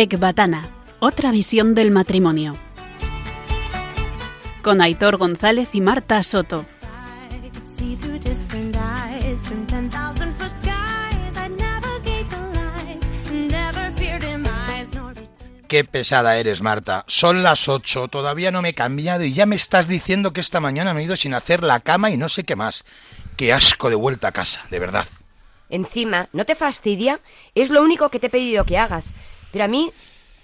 Ecbatana, otra visión del matrimonio. Con Aitor González y Marta Soto. I could see through different eyes from 10,000 foot skies. I'd navigate the lies, never fear demise nor return. Qué pesada eres, Marta. Son las 8, todavía no me he cambiado y ya me estás diciendo que esta mañana me he ido sin hacer la cama y no sé qué más. Qué asco de vuelta a casa, de verdad. Encima, ¿no te fastidia? Es lo único que te he pedido que hagas. Pero a mí,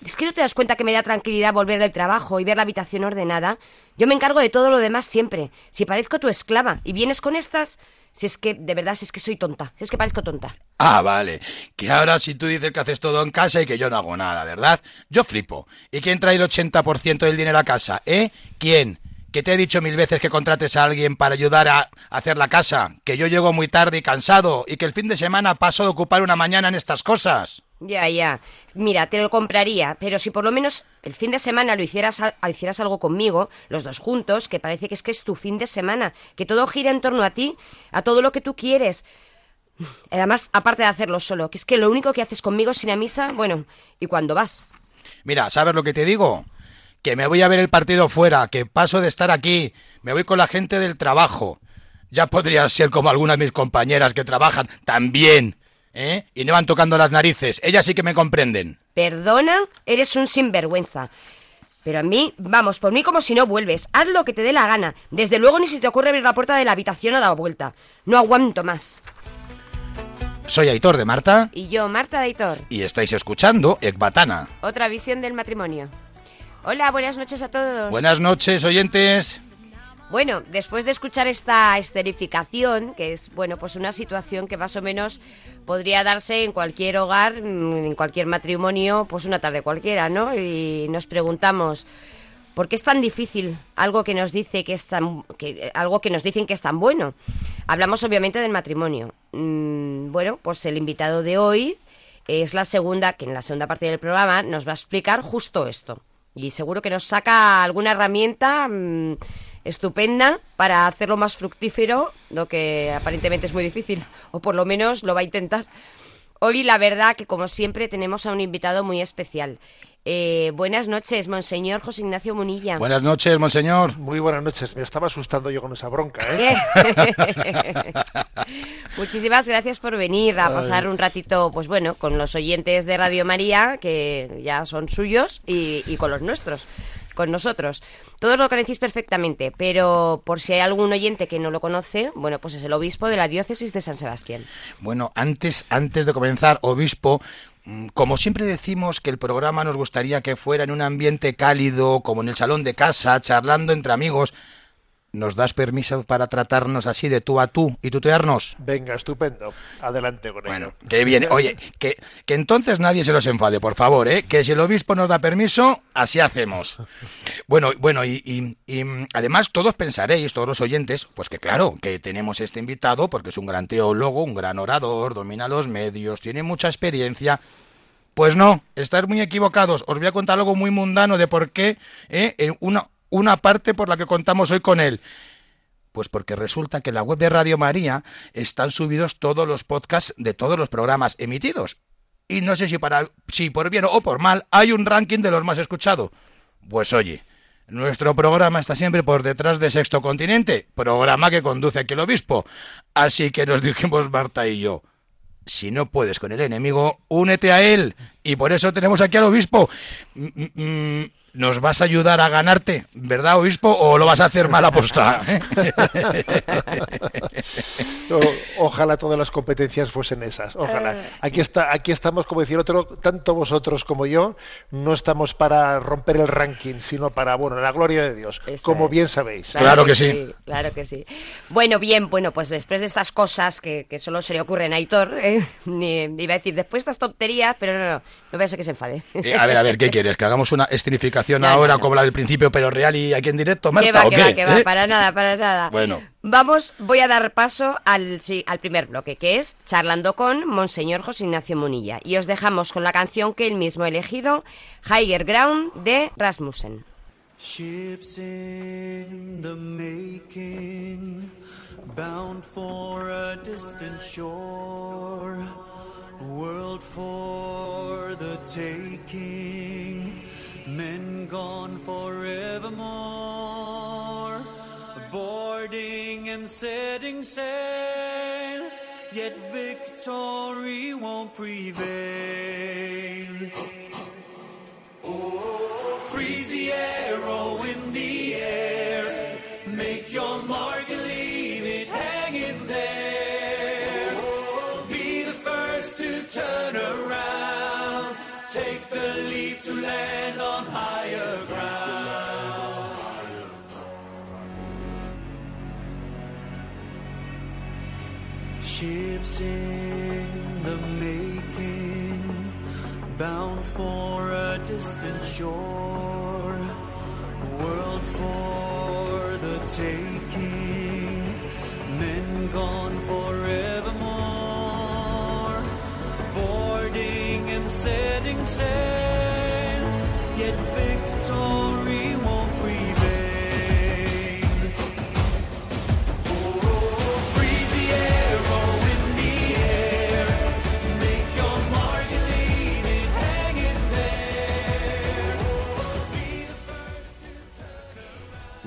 es que no te das cuenta que me da tranquilidad volver del trabajo y ver la habitación ordenada. Yo me encargo de todo lo demás siempre. Si parezco tu esclava y vienes con estas, si es que, de verdad, es que soy tonta, si es que parezco tonta. Ah, vale. Que ahora si tú dices que haces todo en casa y que yo no hago nada, ¿verdad? Yo flipo. ¿Y quién trae el 80% del dinero a casa? ¿Eh? ¿Quién? Que te he dicho mil veces que contrates a alguien para ayudar a hacer la casa, que yo llego muy tarde y cansado y que el fin de semana paso de ocupar una mañana en estas cosas. Ya, ya. Mira, te lo compraría, pero si por lo menos el fin de semana lo hicieras, hicieras algo conmigo, los dos juntos, que parece que es que es tu fin de semana, que todo gira en torno a ti, a todo lo que tú quieres. Además, aparte de hacerlo solo, que es que lo único que haces conmigo es ir a misa, bueno, y cuando vas. Mira, ¿sabes lo que te digo? Que me voy a ver el partido fuera, que paso de estar aquí, me voy con la gente del trabajo. Ya podría ser como algunas de mis compañeras que trabajan también, ¿eh? Y no van tocando las narices. Ellas sí que me comprenden. Perdona, eres un sinvergüenza. Pero a mí, vamos, por mí como si no vuelves. Haz lo que te dé la gana. Desde luego ni se te ocurre abrir la puerta de la habitación a la vuelta. No aguanto más. Soy Aitor de Marta Y yo, Marta Daitor, y estáis escuchando Ecbatana. otra visión del matrimonio. Hola, buenas noches a todos. Buenas noches, oyentes. Bueno, después de escuchar esta esterificación, que es, bueno, pues una situación que más o menos podría darse en cualquier hogar, mm, en cualquier matrimonio, pues una tarde cualquiera, ¿no? Y nos preguntamos, ¿por qué es tan difícil algo que nos dice que es tan, que, algo que nos dicen que es tan bueno? Hablamos obviamente del matrimonio. Mm, bueno, pues el invitado de hoy es la segunda, que en la segunda parte del programa nos va a explicar justo esto. Y seguro que nos saca alguna herramienta mm, estupenda para hacerlo más fructífero, lo que aparentemente es muy difícil, o por lo menos lo va a intentar. Hoy la verdad que como siempre tenemos a un invitado muy especial. Eh, buenas noches, Monseñor José Ignacio Munilla. Buenas noches, monseñor. Muy buenas noches. Me estaba asustando yo con esa bronca, ¿eh? Muchísimas gracias por venir a pasar un ratito, pues bueno, con los oyentes de Radio María, que ya son suyos, y, y con los nuestros, con nosotros. Todos lo conocéis perfectamente, pero por si hay algún oyente que no lo conoce, bueno, pues es el obispo de la diócesis de San Sebastián. Bueno, antes, antes de comenzar, obispo, mm, como siempre decimos que el programa nos gustaría que fuera en un ambiente cálido, como en el salón de casa, charlando entre amigos, ¿nos das permiso para tratarnos así de tú a tú y tutearnos? Venga, estupendo. Adelante con Bueno, qué bien. Oye, que, que entonces nadie se los enfade, por favor, ¿eh? Que si el obispo nos da permiso, así hacemos. Bueno, bueno, y, y- y, además todos pensaréis, todos los oyentes, pues que claro, que tenemos este invitado porque es un gran teólogo, un gran orador, domina los medios, tiene mucha experiencia. Pues no, estáis muy equivocados. Os voy a contar algo muy mundano de por qué, ¿eh? En una, una parte por la que contamos hoy con él. Pues porque resulta que en la web de Radio María están subidos todos los podcasts de todos los programas emitidos. Y no sé si, para, si por bien o por mal hay un ranking de los más escuchados. Pues oye, nuestro programa está siempre por detrás de Sexto Continente, programa que conduce aquí el obispo. Así que nos dijimos Marta y yo, si no puedes con el enemigo, únete a él. Y por eso tenemos aquí al obispo. Mm, mm, mm, ¿Nos vas a ayudar a ganarte, verdad, obispo? ¿O lo vas a hacer mal aposta? O- ojalá todas las competencias fuesen esas. Ojalá. Aquí está, aquí estamos, como decía el otro, tanto vosotros como yo, no estamos para romper el ranking, sino para, bueno, la gloria de Dios, Eso como es. bien sabéis. Claro que sí. Claro que sí. Bueno, bien, bueno, pues después de estas cosas que, que solo se le ocurren a Aitor, ¿eh? Ni- iba a decir, después de estas tonterías, pero no, no, no vaya a ser que se enfade. Eh, a ver, a ver, ¿qué quieres? ¿Que hagamos una escenificación Ahora no, no. como la del principio, pero real y aquí en directo, Marta, Que va, o que qué? va, que va, ¿Eh? para nada, para nada. Bueno. Vamos, voy a dar paso al, sí, al primer bloque, que es Charlando con Monseñor José Ignacio Munilla. Y os dejamos con la canción que él mismo ha elegido, Higher Ground, de Rasmussen. Ships in the making, bound for a distant shore, a world for the taking, men gone forevermore, boarding and setting sail, yet victory won't prevail. Oh, freeze the arrow shore,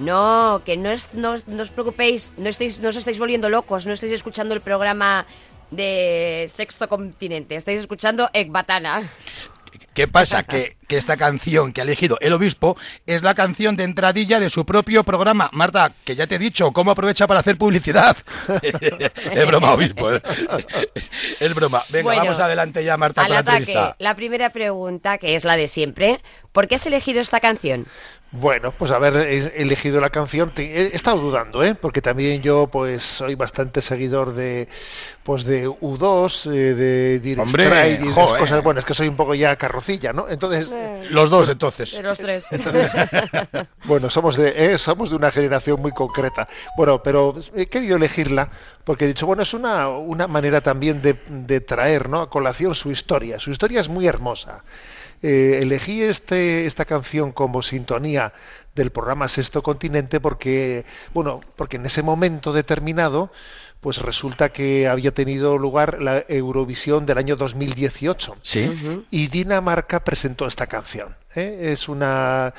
No, que no, es, no, no os preocupéis, no, estáis, no os estáis volviendo locos, no estáis escuchando el programa de Sexto Continente, estáis escuchando Ecbatana. ¿Qué pasa? Que, que esta canción que ha elegido el obispo es la canción de entradilla de su propio programa. Marta, que ya te he dicho, ¿cómo aprovecha para hacer publicidad? es broma, obispo. ¿eh? Es broma. Venga, Bueno, vamos adelante ya, Marta, Al con la ataque, entrevista. la primera pregunta, que es la de siempre, ¿por qué has elegido esta canción? Bueno, pues haber he- elegido la canción, he estado dudando, ¿eh? porque también yo pues soy bastante seguidor de pues de U2, eh, de Dire Hombre, Straits y de esas joder. cosas, bueno, es que soy un poco ya carrocilla, ¿no? Entonces, Los dos, entonces. De los tres. bueno, somos de eh, somos de una generación muy concreta. Bueno, pero he querido elegirla porque he dicho, bueno, es una, una manera también de, de traer, ¿no? a colación su historia. Su historia es muy hermosa. Eh, elegí este, esta canción como sintonía del programa Sexto Continente porque, bueno, porque en ese momento determinado, pues resulta que había tenido lugar la Eurovisión del año 2018 Sí. y Dinamarca presentó esta canción. ¿eh? Es una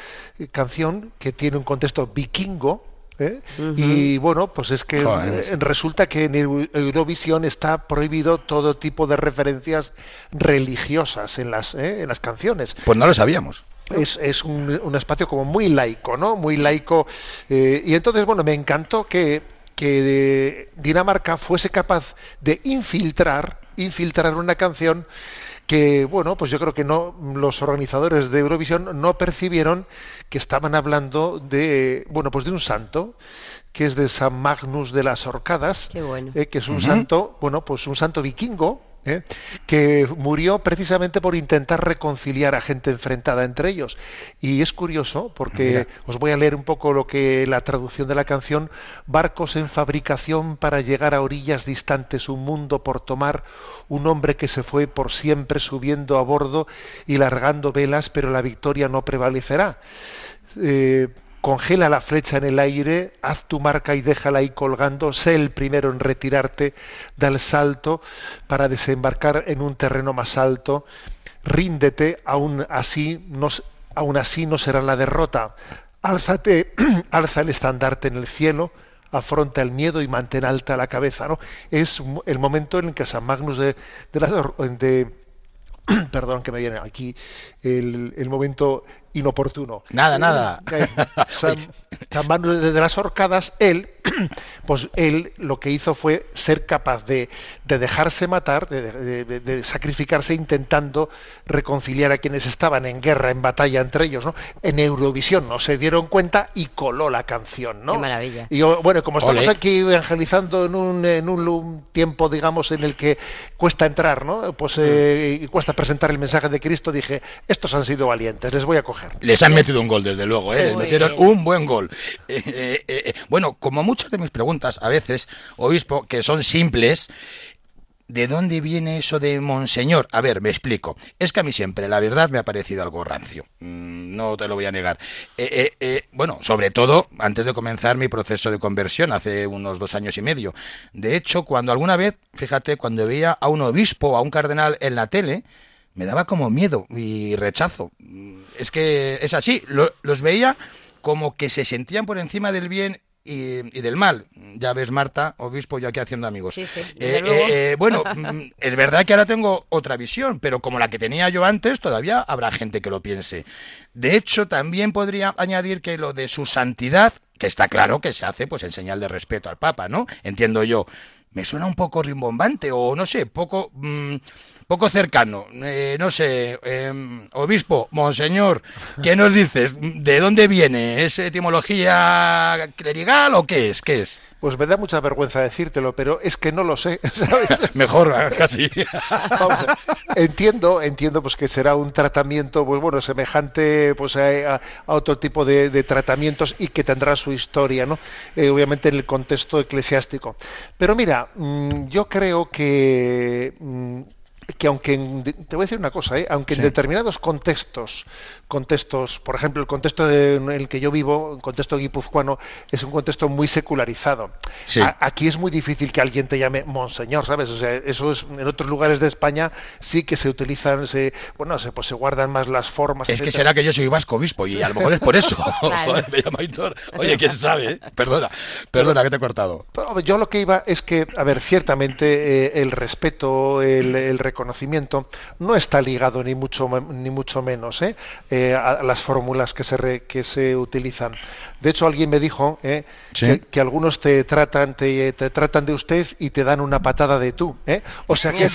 canción que tiene un contexto vikingo. ¿Eh? Y bueno, pues es que Joder. eh, resulta que en Eu- Eurovisión está prohibido todo tipo de referencias religiosas en las, ¿eh? en las canciones Pues no lo sabíamos. es, es un, un espacio como muy laico, ¿no? Muy laico. eh, y entonces, bueno, me encantó que, que Dinamarca fuese capaz de infiltrar, infiltrar una canción que, bueno, pues yo creo que no los organizadores de Eurovisión no percibieron que estaban hablando de, bueno, pues de un santo que es de San Magnus de las Orcadas, Qué bueno. eh, que es un santo, bueno, pues un santo vikingo, ¿eh? que murió precisamente por intentar reconciliar a gente enfrentada entre ellos. Y es curioso porque os voy a leer un poco lo que la traducción de la canción, barcos en fabricación para llegar a orillas distantes, un mundo por tomar, un hombre que se fue por siempre subiendo a bordo y largando velas, pero la victoria no prevalecerá. Eh, congela la flecha en el aire, haz tu marca y déjala ahí colgando, sé el primero en retirarte, da el salto para desembarcar en un terreno más alto, ríndete, aún así no, aún así no será la derrota, álzate, alza el estandarte en el cielo, afronta el miedo y mantén alta la cabeza, ¿no? Es el momento en el que San Magnus de, de perdón que me viene aquí el momento inoportuno. Nada, nada. Eh, San, San Magnus de las Orcadas, él, pues él lo que hizo fue ser capaz de, de dejarse matar, de, de- de- de sacrificarse intentando reconciliar a quienes estaban en guerra, en batalla entre ellos, ¿no? En Eurovisión no se dieron cuenta y coló la canción, ¿no? Qué maravilla. Y yo, bueno, como estamos aquí evangelizando en un, en un tiempo, digamos, en el que cuesta entrar, ¿no? Pues eh, y cuesta presentar el mensaje de Cristo, dije, estos han sido valientes, les voy a coger. Les han metido un gol, desde luego, ¿eh? Les metieron bien. un buen gol. Eh, eh, eh, bueno, como muchas de mis preguntas, a veces, obispo, que son simples, ¿de dónde viene eso de monseñor? A ver, me explico. Es que a mí siempre, la verdad, me ha parecido algo rancio. Mm, No te lo voy a negar. Eh, eh, eh, bueno, sobre todo antes de comenzar mi proceso de conversión, hace unos dos años y medio. De hecho, cuando alguna vez, fíjate, cuando veía a un obispo o a un cardenal en la tele, me daba como miedo y rechazo. Es que es así, lo- los veía como que se sentían por encima del bien y, y del mal. Ya ves, Marta, obispo, yo aquí haciendo amigos. Sí, sí, Eh, eh, eh, bueno, mm, es verdad que ahora tengo otra visión, pero como la que tenía yo antes, todavía habrá gente que lo piense. De hecho, también podría añadir que lo de su santidad, que está claro que se hace pues en señal de respeto al Papa, ¿no? Entiendo yo. Me suena un poco rimbombante o no sé, poco mm, poco cercano. Eh, no sé, eh, obispo, monseñor, ¿qué nos dices? ¿De dónde viene? ¿Es etimología clerical o qué es? ¿Qué es? Pues me da mucha vergüenza decírtelo, pero es que no lo sé. ¿sabes? Mejor, casi. Vamos entiendo, entiendo pues que será un tratamiento, pues bueno, semejante pues a, otro tipo de, de tratamientos y que tendrá su historia, ¿no? Eh, obviamente en el contexto eclesiástico. Pero mira, mm, yo creo que mm, que aunque en- te voy a decir una cosa, ¿eh? aunque Sí. en determinados contextos, contextos, por ejemplo, el contexto de- en el que yo vivo, el contexto guipuzcoano, es un contexto muy secularizado. Sí. A- aquí es muy difícil que alguien te llame monseñor, ¿sabes? O sea, eso es en otros lugares de España sí que se utilizan, se, bueno, se, pues se guardan más las formas. Es que será que yo soy vasco obispo y a lo mejor es por eso. Claro. Joder, me llama Aitor. Oye, quién sabe, ¿eh? Perdona, perdona que te he cortado. Pero Yo lo que iba es que, a ver, ciertamente eh, el respeto, el, el reconocimiento no está ligado ni mucho me- ni mucho menos ¿eh? Eh, a las fórmulas que se re- que se utilizan. De hecho, alguien me dijo ¿eh? Sí. que, que algunos te tratan te, te tratan de usted y te dan una patada de tú. ¿eh? O sea que, es-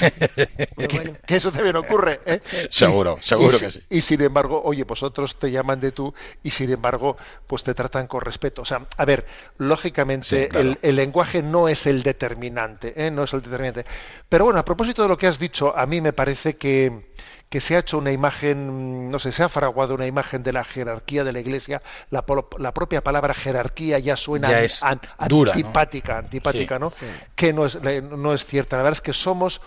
que, que eso también ocurre. ¿eh? Seguro, Y- seguro y que sí. Y sin embargo, oye, pues otros te llaman de tú y sin embargo, pues te tratan con respeto. O sea, a ver, lógicamente Sí, claro. el, el lenguaje no es el determinante, ¿eh? no es el determinante. Pero bueno, a propósito de lo que has dicho, a mí me parece que, que se ha hecho una imagen, no sé, se ha fraguado una imagen de la jerarquía de la Iglesia. La, polo- la propia palabra jerarquía ya suena Ya an- es an- dura, ¿no? antipática, antipática, Sí. ¿no? Sí. Que no es, no es cierta. La verdad es que somos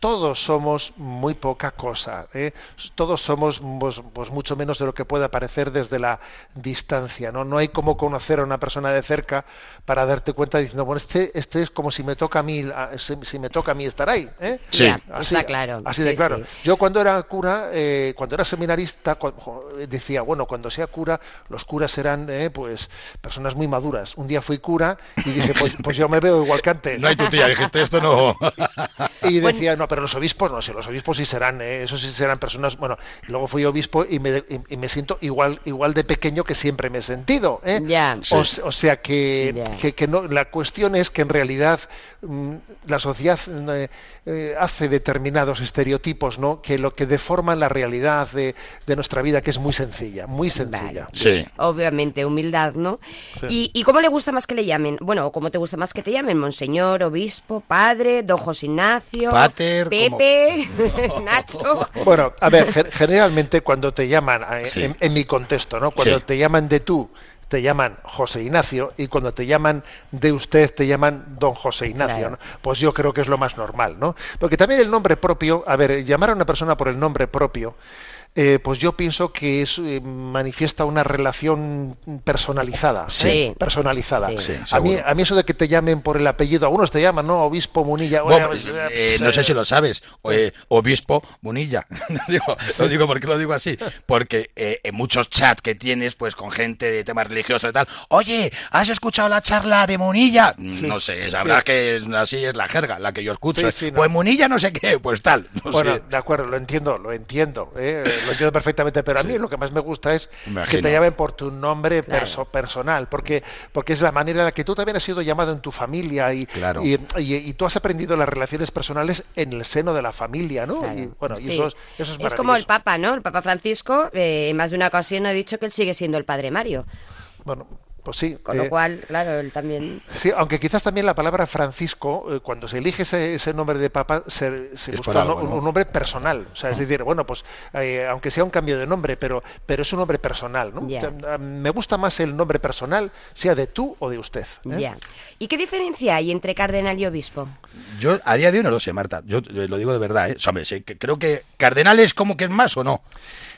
todos somos muy poca cosa. ¿eh? Todos somos pues, pues, mucho menos de lo que pueda parecer desde la distancia. ¿no? no hay como conocer a una persona de cerca para darte cuenta diciendo, bueno, este, este es como si me toca a mí, si, si me toca a mí estar ahí. ¿eh? Sí. Ya, está claro. Así sí, de claro. sí. Yo cuando era cura, eh, cuando era seminarista, decía, bueno, cuando sea cura, los curas serán eh, pues personas muy maduras. Un día fui cura y dije, pues, pues yo me veo igual que antes. No hay tu tía, dijiste esto no. Y decía, no, pero los obispos no, si los obispos sí serán, eh, esos sí serán personas, bueno, luego fui obispo y me, y, y me siento igual igual de pequeño que siempre me he sentido. ¿eh? Ya. O, sea que, que, que no, la cuestión es que en realidad mm, la sociedad eh, eh, hace determinados estereotipos, ¿no? Que lo que deforman la realidad de, de nuestra vida, que es muy sencilla, muy sencilla. Sí. Obviamente, humildad, ¿no? ¿Y, ¿Y cómo le gusta más que le llamen? Bueno, o ¿cómo te gusta más que te llamen? Monseñor, obispo, padre, don José Ignacio, Pater, como- Pepe, Nacho. Bueno, a ver, ge- generalmente cuando te llaman, eh, Sí. en, en mi contexto, ¿no? Cuando Sí. te llaman de tú, te llaman José Ignacio, y cuando te llaman de usted, te llaman don José Ignacio, Claro. ¿no? Pues yo creo que es lo más normal, ¿no? Porque también el nombre propio, a ver, llamar a una persona por el nombre propio, eh, pues yo pienso que es, eh, manifiesta una relación personalizada. ¿eh? Sí. Personalizada. Sí. Sí, a, mí, a mí eso de que te llamen por el apellido, algunos te llaman, ¿no? Obispo Munilla. Bueno, pues, eh, no sé si lo sabes, o, eh, obispo Munilla. digo, lo digo porque lo digo así, porque eh, en muchos chats que tienes, pues con gente de temas religiosos y tal, oye, ¿has escuchado la charla de Munilla? Mm, No sé, sabrás que así es la jerga, la que yo escucho. Sí, sí, no. Pues Munilla no sé qué, pues tal, no Bueno, sé. de acuerdo, lo entiendo, lo entiendo, ¿eh? Lo entiendo perfectamente, pero a mí lo que más me gusta es que te llamen por tu nombre Claro. perso- personal, porque, porque es la manera en la que tú también has sido llamado en tu familia y, Claro. y, y- y tú has aprendido las relaciones personales en el seno de la familia, ¿no? Claro, Y, bueno, y sí. eso es, eso es, Es como el. Papa, ¿no? El Papa Francisco, eh, en más de una ocasión ha dicho que él sigue siendo el Padre Mario. Bueno, pues sí. Con eh, lo cual, claro, él también... Sí, aunque quizás también la palabra Francisco, eh, cuando se elige ese, ese nombre de papa, se, se Es busca un, algo, ¿no? un nombre personal. O sea, es decir, bueno, pues eh, aunque sea un cambio de nombre, pero, pero es un nombre personal. ¿no? Ya. O sea, a- me gusta más el nombre personal, sea de tú o de usted. ¿eh? Ya. ¿Y qué diferencia hay entre cardenal y obispo? Yo a día de hoy no lo sé, Marta. Yo eh, lo digo de verdad, ¿eh? Sí, que creo que cardenales como que es más o no.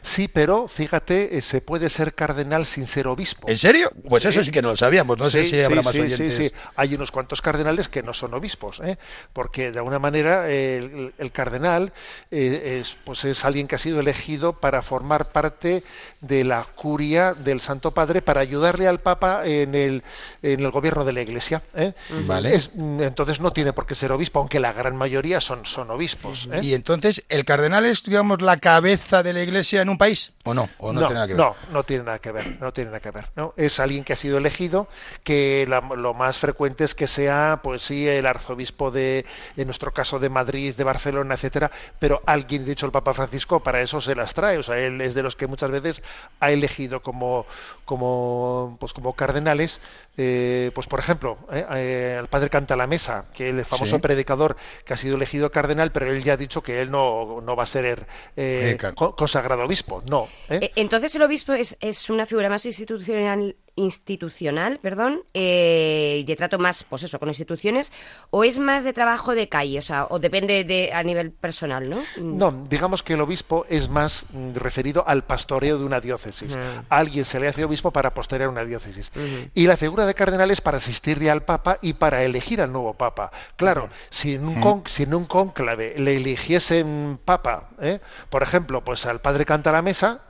Sí, pero fíjate, eh, se puede ser cardenal sin ser obispo. ¿En serio? Pues Sí. eso sí que no lo sabíamos. No sé Sí, si habrá sí, más sí, oyentes. sí, sí. Hay unos cuantos cardenales que no son obispos, ¿eh? porque de alguna manera el, el cardenal eh, es, pues es alguien que ha sido elegido para formar parte de la curia del Santo Padre para ayudarle al Papa en el, en el gobierno de la Iglesia. ¿eh? Vale. Es- entonces no tiene por qué ser obispo, aunque la gran mayoría son, son obispos. ¿eh? Y entonces, ¿el cardenal es, digamos, la cabeza de la iglesia en un país? ¿O no? ¿O no, tiene nada que ver? no, no tiene nada que ver, no tiene nada que ver. ¿no? Es alguien que ha sido elegido, que la- lo más frecuente es que sea, pues sí, el arzobispo de, en nuestro caso, de Madrid, de Barcelona, etcétera, pero alguien, de hecho, el Papa Francisco, para eso se las trae. O sea, él es de los que muchas veces ha elegido como, como, pues como cardenales, eh, pues por ejemplo, eh, eh, el padre Canta la Mesa, que el famoso Sí. predicador que ha sido elegido cardenal, pero él ya ha dicho que él no, no va a ser eh, consagrado obispo, no. ¿eh? Eh, Entonces el obispo es, es una figura más institucional, institucional, perdón, eh, y de trato más, pues eso, con instituciones, o es más de trabajo de calle, o sea, o depende de a nivel personal, ¿no? Mm. No, digamos que el obispo es más mm, referido al pastoreo de una diócesis. A alguien se le hace obispo para pastorear una diócesis. Y la figura de cardenal es para asistirle al papa y para elegir al nuevo papa. Claro, si, en un con- si en un cónclave le eligiesen papa, ¿eh? por ejemplo, pues al padre canta la mesa,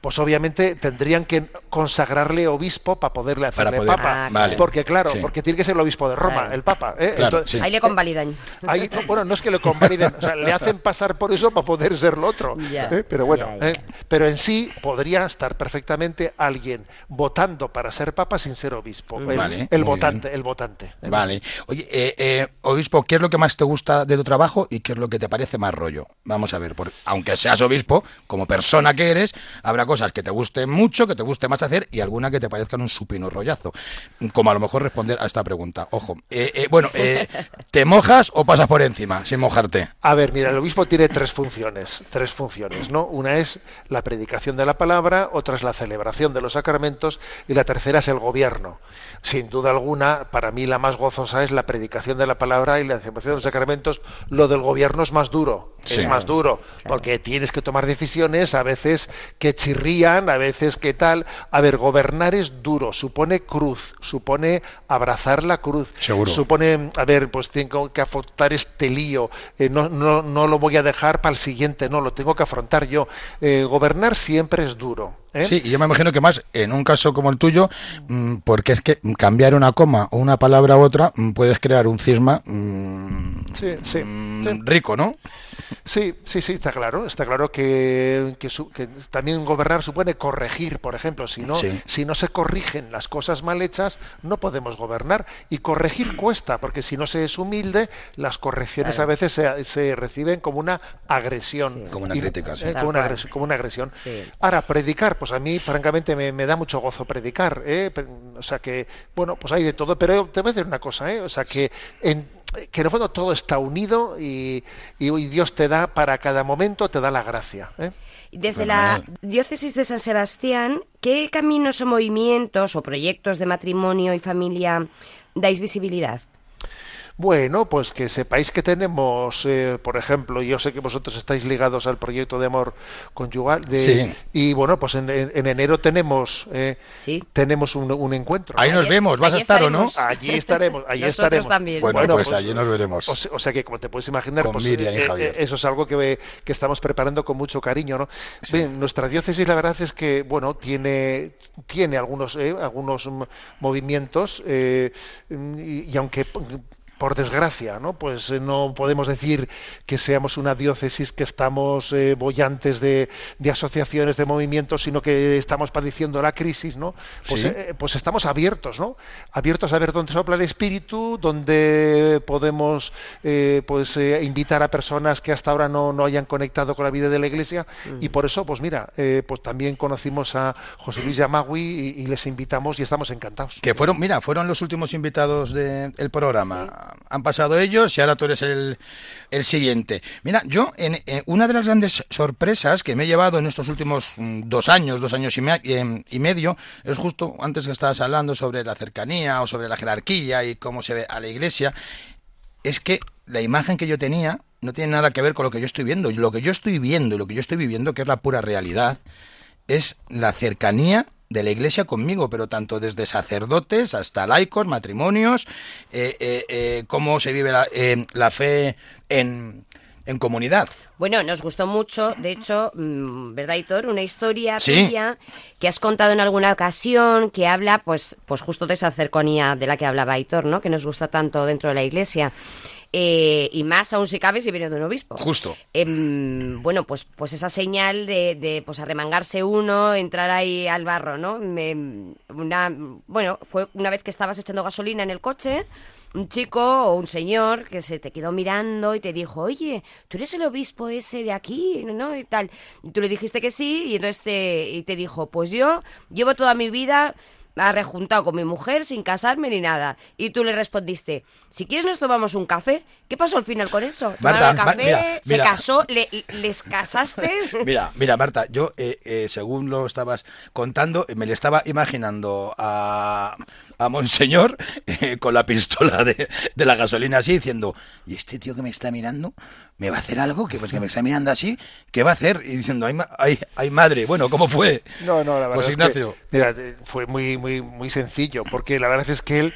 pues obviamente tendrían que consagrarle obispo para poderle Para hacerle poder- papa. Ah, Vale. Porque claro, Sí. porque tiene que ser el obispo de Roma, Claro. el papa. ¿eh? Claro, Entonces, sí. Ahí le convalidan. Ahí, no, bueno, no es que le convaliden, o sea, le hacen pasar por eso para poder ser lo otro. ¿eh? Pero bueno. ¿eh? pero en sí podría estar perfectamente alguien votando para ser papa sin ser obispo. El, Vale, el muy votante, el votante. ¿eh? Vale. Oye, eh, eh, obispo, ¿qué es lo que más te gusta de tu trabajo y qué es lo que te parece más rollo? Vamos a ver, por- aunque seas obispo, como persona que eres, habrá cosas que te gusten mucho, que te guste más hacer y alguna que te parezcan un supino rollazo. Como a lo mejor responder a esta pregunta. Ojo, eh, eh, bueno, eh, ¿te mojas o pasas por encima sin mojarte? A ver, mira, el obispo tiene tres funciones, tres funciones, ¿no? Una es la predicación de la palabra, otra es la celebración de los sacramentos y la tercera es el gobierno. Sin duda alguna, para mí la más gozosa es la predicación de la palabra y la celebración de los sacramentos. Lo del gobierno es más duro, Sí. es más duro, porque tienes que tomar decisiones a veces que chirrían, a veces que tal. A ver, gobernar es duro, supone cruz, supone abrazar la cruz, Seguro. supone, a ver, pues tengo que afrontar este lío, eh, no, no, no lo voy a dejar para el siguiente, no, lo tengo que afrontar yo. Eh, gobernar siempre es duro. ¿Eh? Sí, y yo me imagino que más en un caso como el tuyo, mm, porque es que cambiar una coma o una palabra a otra mm, puedes crear un cisma mm, Sí, sí, mm, sí. rico, ¿no? Sí, sí, sí, está claro. Está claro que, que su- que también gobernar supone corregir, por ejemplo. Si no, Sí. si no se corrigen las cosas mal hechas, no podemos gobernar. Y corregir cuesta, porque si no se es humilde, las correcciones Claro. a veces se, se reciben como una agresión. Sí. Como una Y- crítica, sí. eh, como, una agresión, como una agresión. Sí. Ahora, predicar, pues a mí, francamente, me, me da mucho gozo predicar. ¿eh? O sea que, bueno, pues hay de todo. Pero te voy a decir una cosa, ¿eh? O sea que en, que en el fondo todo está unido y, y- y Dios te da para cada momento, te da la gracia. ¿eh? Desde la diócesis de San Sebastián, ¿qué caminos o movimientos o proyectos de matrimonio y familia dais visibilidad? Bueno, pues que sepáis que tenemos, eh, por ejemplo, yo sé que vosotros estáis ligados al proyecto de amor conyugal, de, Sí. y bueno, pues en, en- en enero tenemos eh, Sí. tenemos un, un encuentro. Ahí nos vemos, ¿vas a estar o no? Allí estaremos, allí Nosotros estaremos. también. Bueno, pues allí nos veremos. O se- o sea que, como te puedes imaginar, Con pues, eh, eh, eso es algo que, que estamos preparando con mucho cariño, ¿no? Bien, nuestra diócesis, la verdad es que, bueno, tiene, tiene algunos, eh, algunos movimientos eh, y, y aunque por desgracia, ¿no? Pues eh, no podemos decir que seamos una diócesis que estamos eh, bollantes de, de asociaciones, de movimientos, sino que estamos padeciendo la crisis, ¿no? Pues, Sí. eh, pues estamos abiertos, ¿no? Abiertos a ver dónde sopla el espíritu, donde podemos eh, pues eh, invitar a personas que hasta ahora no, no hayan conectado con la vida de la Iglesia y por eso, pues mira, eh, pues también conocimos a José Luis Yamagui y, y les invitamos y estamos encantados. Que fueron, mira, fueron los últimos invitados del programa. Han pasado ellos y ahora tú eres el, el siguiente. Mira, yo, en, una de las grandes sorpresas que me he llevado en estos últimos mm, dos años, dos años y, em, y medio, es justo antes que estabas hablando sobre la cercanía o sobre la jerarquía y cómo se ve a la iglesia. es que la imagen que yo tenía no tiene nada que ver con lo que yo estoy viendo. Lo que yo estoy viendo y lo que yo estoy viviendo, que es la pura realidad, es la cercanía de la iglesia conmigo, pero tanto desde sacerdotes hasta laicos, matrimonios, eh, eh, eh, cómo se vive la, eh, la fe en, en comunidad. Bueno, nos gustó mucho, de hecho, mm, ¿verdad, Hitor? Una historia Sí. tuya que has contado en alguna ocasión que habla, pues, pues justo de esa cercanía de la que hablaba Hitor, ¿no? Que nos gusta tanto dentro de la iglesia. Eh, y más aún si cabe si viene de un obispo. Justo. Em, bueno, pues, pues esa señal de, de, pues arremangarse uno, entrar ahí al barro, ¿no? Me- una, bueno, fue una vez que estabas echando gasolina en el coche, un chico o un señor que se te quedó mirando y te dijo, oye, tú eres el obispo ese de aquí, ¿no? Y tal. Y tú le dijiste que sí y entonces te, y te dijo, pues yo llevo toda mi vida ha rejuntado con mi mujer sin casarme ni nada. Y tú le respondiste, si quieres nos tomamos un café. ¿Qué pasó al final con eso? Marta, café, mira, se mira. casó, le- les casaste. Mira, mira, Marta, yo, eh, eh, según lo estabas contando, me le estaba imaginando a, a Monseñor eh, con la pistola de, de la gasolina así, diciendo, ¿y este tío que me está mirando? ¿Me va a hacer algo? Que pues que me está mirando así, ¿qué va a hacer? Y diciendo, ay, ay, ay, madre, bueno, ¿cómo fue? No, no, la verdad José es que, Ignacio. mira, fue muy, muy, muy sencillo, porque la verdad es que él,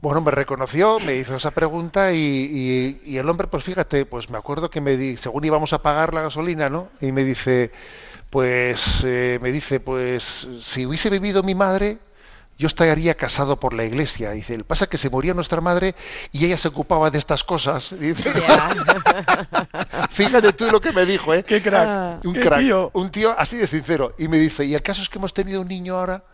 bueno, me reconoció, me hizo esa pregunta y, y- y el hombre, pues fíjate, pues me acuerdo que me di, según íbamos a pagar la gasolina, ¿no? Y me dice, pues, eh, me dice, pues, si hubiese vivido mi madre, yo estaría casado por la iglesia. Dice, el pasa que se moría nuestra madre y ella se ocupaba de estas cosas. Dice, Fíjate tú lo que me dijo, ¿eh? ¡Qué crack! Ah. Un ¡Qué crack, tío! un tío así de sincero. Y me dice, y el caso es que hemos tenido un niño ahora,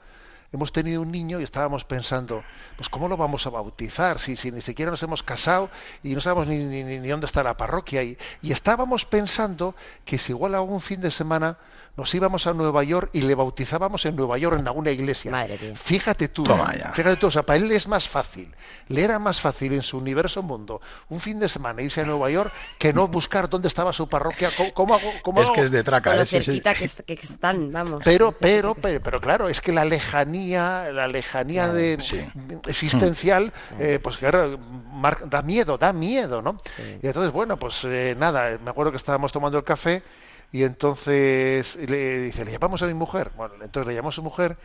hemos tenido un niño y estábamos pensando, pues ¿cómo lo vamos a bautizar? Si, si ni siquiera nos hemos casado y no sabemos ni, ni, ni- dónde está la parroquia. Y, y estábamos pensando que si igual a un fin de semana nos íbamos a Nueva York y le bautizábamos en Nueva York en alguna iglesia. Madre mía. Fíjate tú, Toma ya. fíjate tú, o sea, para él es más fácil, le era más fácil en su universo mundo un fin de semana irse a Nueva York que no buscar dónde estaba su parroquia, cómo, cómo hago, cómo Es hago? que es de traca, Con ¿eh? Sí, sí. cerquita que, est- que están, vamos. Pero, pero, pero, pero claro, es que la lejanía, la lejanía de Sí. existencial, eh, pues claro, mar- da miedo, da miedo, ¿no? Y entonces, bueno, pues eh, nada, me acuerdo que estábamos tomando el café y entonces le dice, le llamamos a mi mujer. Bueno, entonces le llamó a su mujer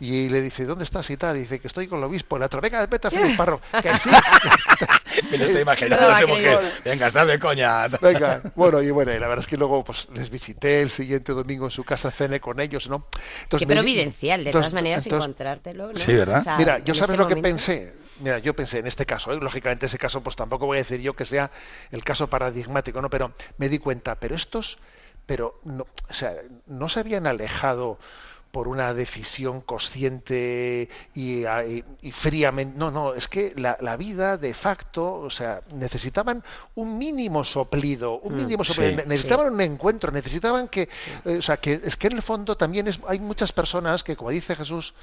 y le dice, ¿dónde estás y tal? Dice que estoy con el obispo. La otra, venga, vete a Felipe Parro. Que sí. Me lo estoy imaginando a aquella- mujer. Venga, estás de coña. Venga, bueno, y bueno, y la verdad es que luego pues les visité el siguiente domingo en su casa, cené con ellos, ¿no? Entonces, Qué me providencial, de entonces- todas maneras, entonces- encontrártelo, ¿no? Sí, ¿verdad? O sea, Mira, yo sabes lo que pensé. Mira, yo pensé en este caso, ¿eh? lógicamente ese caso, pues tampoco voy a decir yo que sea el caso paradigmático, ¿no? Pero me di cuenta, pero estos, pero no, o sea, no se habían alejado por una decisión consciente y, y- y fríamente. No, no, es que la, la vida de facto, o sea, necesitaban un mínimo soplido, un mínimo soplido. sí, necesitaban un encuentro, necesitaban que, eh, o sea, que es que en el fondo también es, hay muchas personas que, como dice Jesús,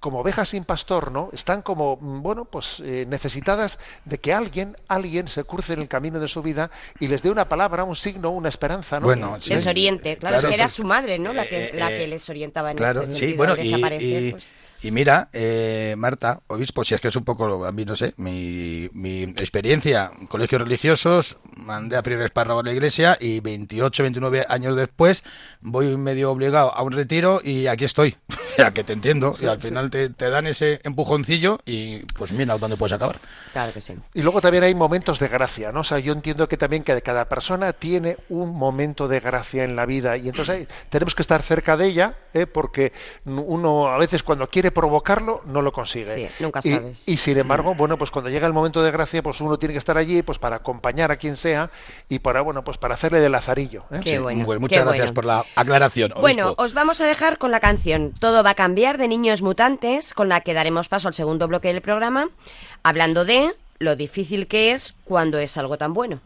como ovejas sin pastor, ¿no? Están como, mm, bueno, pues eh, necesitadas de que alguien, alguien se cruce en el camino de su vida y les dé una palabra, un signo, una esperanza, ¿no? Bueno, sí. Les oriente, claro, es que era su madre, ¿no? La que, Eh, la eh, que les orientaba en Claro, este sí, bueno, y, desaparecer, y- pues. y mira, eh, Marta, obispo, si es que es un poco, a mí no sé, mi, mi experiencia, colegios religiosos, mandé a primer párrafo a la iglesia y 28, 29 años después voy medio obligado a un retiro y aquí estoy. Sea, que te entiendo y al final te, te dan ese empujoncillo y pues mira dónde puedes acabar. Claro que sí. Y luego también hay momentos de gracia, ¿no? O sea, yo entiendo que también que cada persona tiene un momento de gracia en la vida y entonces hay- tenemos que estar cerca de ella, ¿eh? porque uno a veces cuando quiere provocarlo no lo consigue. Sí, nunca sabes. Y, sin embargo, bueno, pues cuando llega el momento de gracia, pues uno tiene que estar allí, pues para acompañar a quien sea y para, bueno, pues para hacerle de lazarillo. ¿eh? Qué bueno, Pues qué muchas gracias bueno. por la aclaración. Bueno, os vamos a dejar con la canción Todo va a cambiar de Niños Mutantes, con la que daremos paso al segundo bloque del programa, hablando de lo difícil que es cuando es algo tan bueno.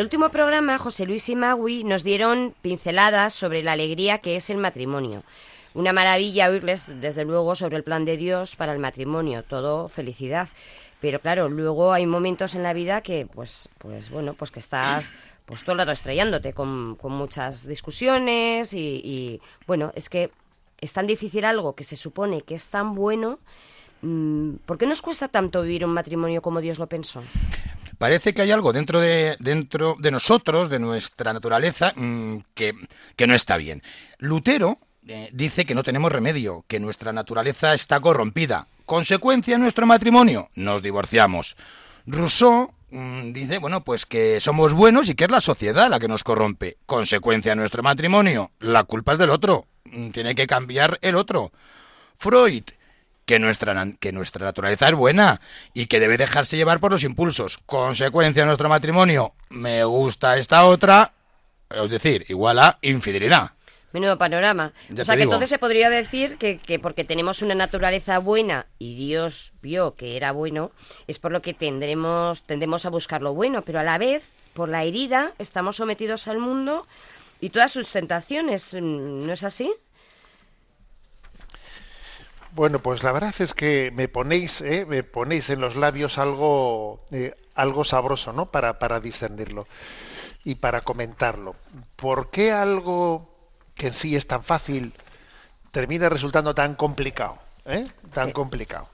El último programa, José Luis y Magui nos dieron pinceladas sobre la alegría que es el matrimonio. Una maravilla oírles, desde luego, sobre el plan de Dios para el matrimonio, todo felicidad. Pero claro, luego hay momentos en la vida que, pues, pues bueno, pues que estás pues todo el estrellándote con, con muchas discusiones y, y, bueno, es que es tan difícil algo que se supone que es tan bueno. mm, ¿Por qué nos cuesta tanto vivir un matrimonio como Dios lo pensó? Parece que hay algo dentro de, de nosotros, de nuestra naturaleza, mm, que, no está bien. Lutero eh, dice que no tenemos remedio, que nuestra naturaleza está corrompida. Consecuencia en nuestro matrimonio, nos divorciamos. Rousseau mm, dice, bueno, pues que somos buenos y que es la sociedad la que nos corrompe. Consecuencia en nuestro matrimonio, la culpa es del otro. Mm, Tiene que cambiar el otro. Freud, que nuestra, que nuestra naturaleza es buena y que debe dejarse llevar por los impulsos. Consecuencia en nuestro matrimonio, me gusta esta otra, es decir, igual a infidelidad. Menudo panorama. Ya o sea que digo. entonces se podría decir que, que porque tenemos una naturaleza buena y Dios vio que era bueno, es por lo que tendremos, tendemos a buscar lo bueno, pero a la vez, por la herida, estamos sometidos al mundo y todas sus tentaciones. ¿No es así? Bueno, pues la verdad es que me ponéis, ¿eh? me ponéis en los labios algo, eh, algo sabroso, ¿no? Para, para discernirlo y para comentarlo. ¿Por qué algo que en sí es tan fácil termina resultando tan complicado? ¿eh? Tan Sí. complicado.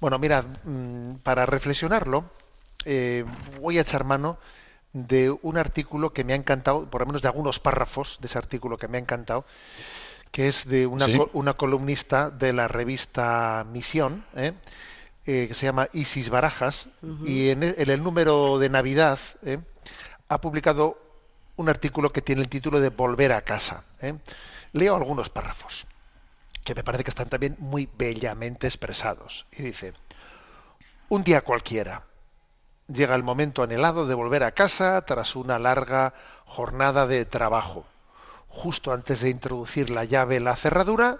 Bueno, mirad, mm, para reflexionarlo, eh, voy a echar mano de un artículo que me ha encantado, por lo menos de algunos párrafos de ese artículo que me ha encantado, que es de una, Sí. co- una columnista de la revista Misión, ¿eh? Eh, que se llama Isis Barajas, y en el, en el número de Navidad ¿eh? ha publicado un artículo que tiene el título de Volver a casa. ¿eh? Leo algunos párrafos, que me parece que están también muy bellamente expresados. Y dice, un día cualquiera, llega el momento anhelado de volver a casa tras una larga jornada de trabajo. Justo antes de introducir la llave en la cerradura,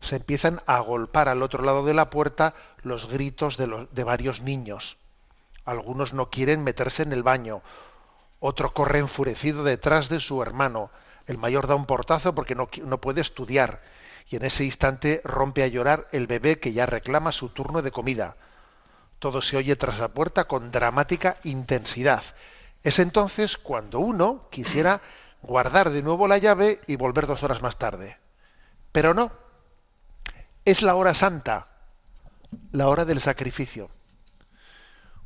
se empiezan a golpar al otro lado de la puerta los gritos de, los- de varios niños. Algunos no quieren meterse en el baño, otro corre enfurecido detrás de su hermano. El mayor da un portazo porque no, no puede estudiar. Y en ese instante rompe a llorar el bebé que ya reclama su turno de comida. Todo se oye tras la puerta con dramática intensidad. Es entonces cuando uno quisiera guardar de nuevo la llave y volver dos horas más tarde. Pero no. Es la hora santa, la hora del sacrificio.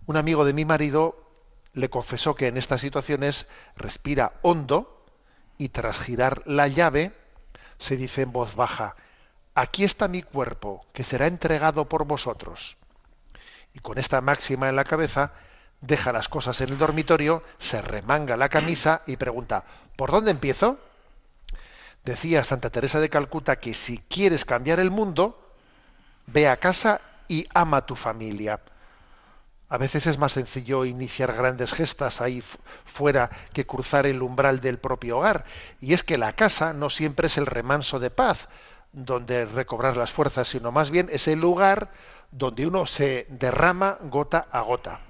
Un amigo de mi marido le confesó que en estas situaciones respira hondo y tras girar la llave se dice en voz baja, aquí está mi cuerpo, que será entregado por vosotros. Y con esta máxima en la cabeza, deja las cosas en el dormitorio, se remanga la camisa y pregunta, ¿por dónde empiezo? Decía Santa Teresa de Calcuta que si quieres cambiar el mundo, ve a casa y ama a tu familia. A veces es más sencillo iniciar grandes gestas ahí fu- fuera que cruzar el umbral del propio hogar. Y es que la casa no siempre es el remanso de paz donde recobrar las fuerzas, sino más bien es el lugar donde uno se derrama gota a gota.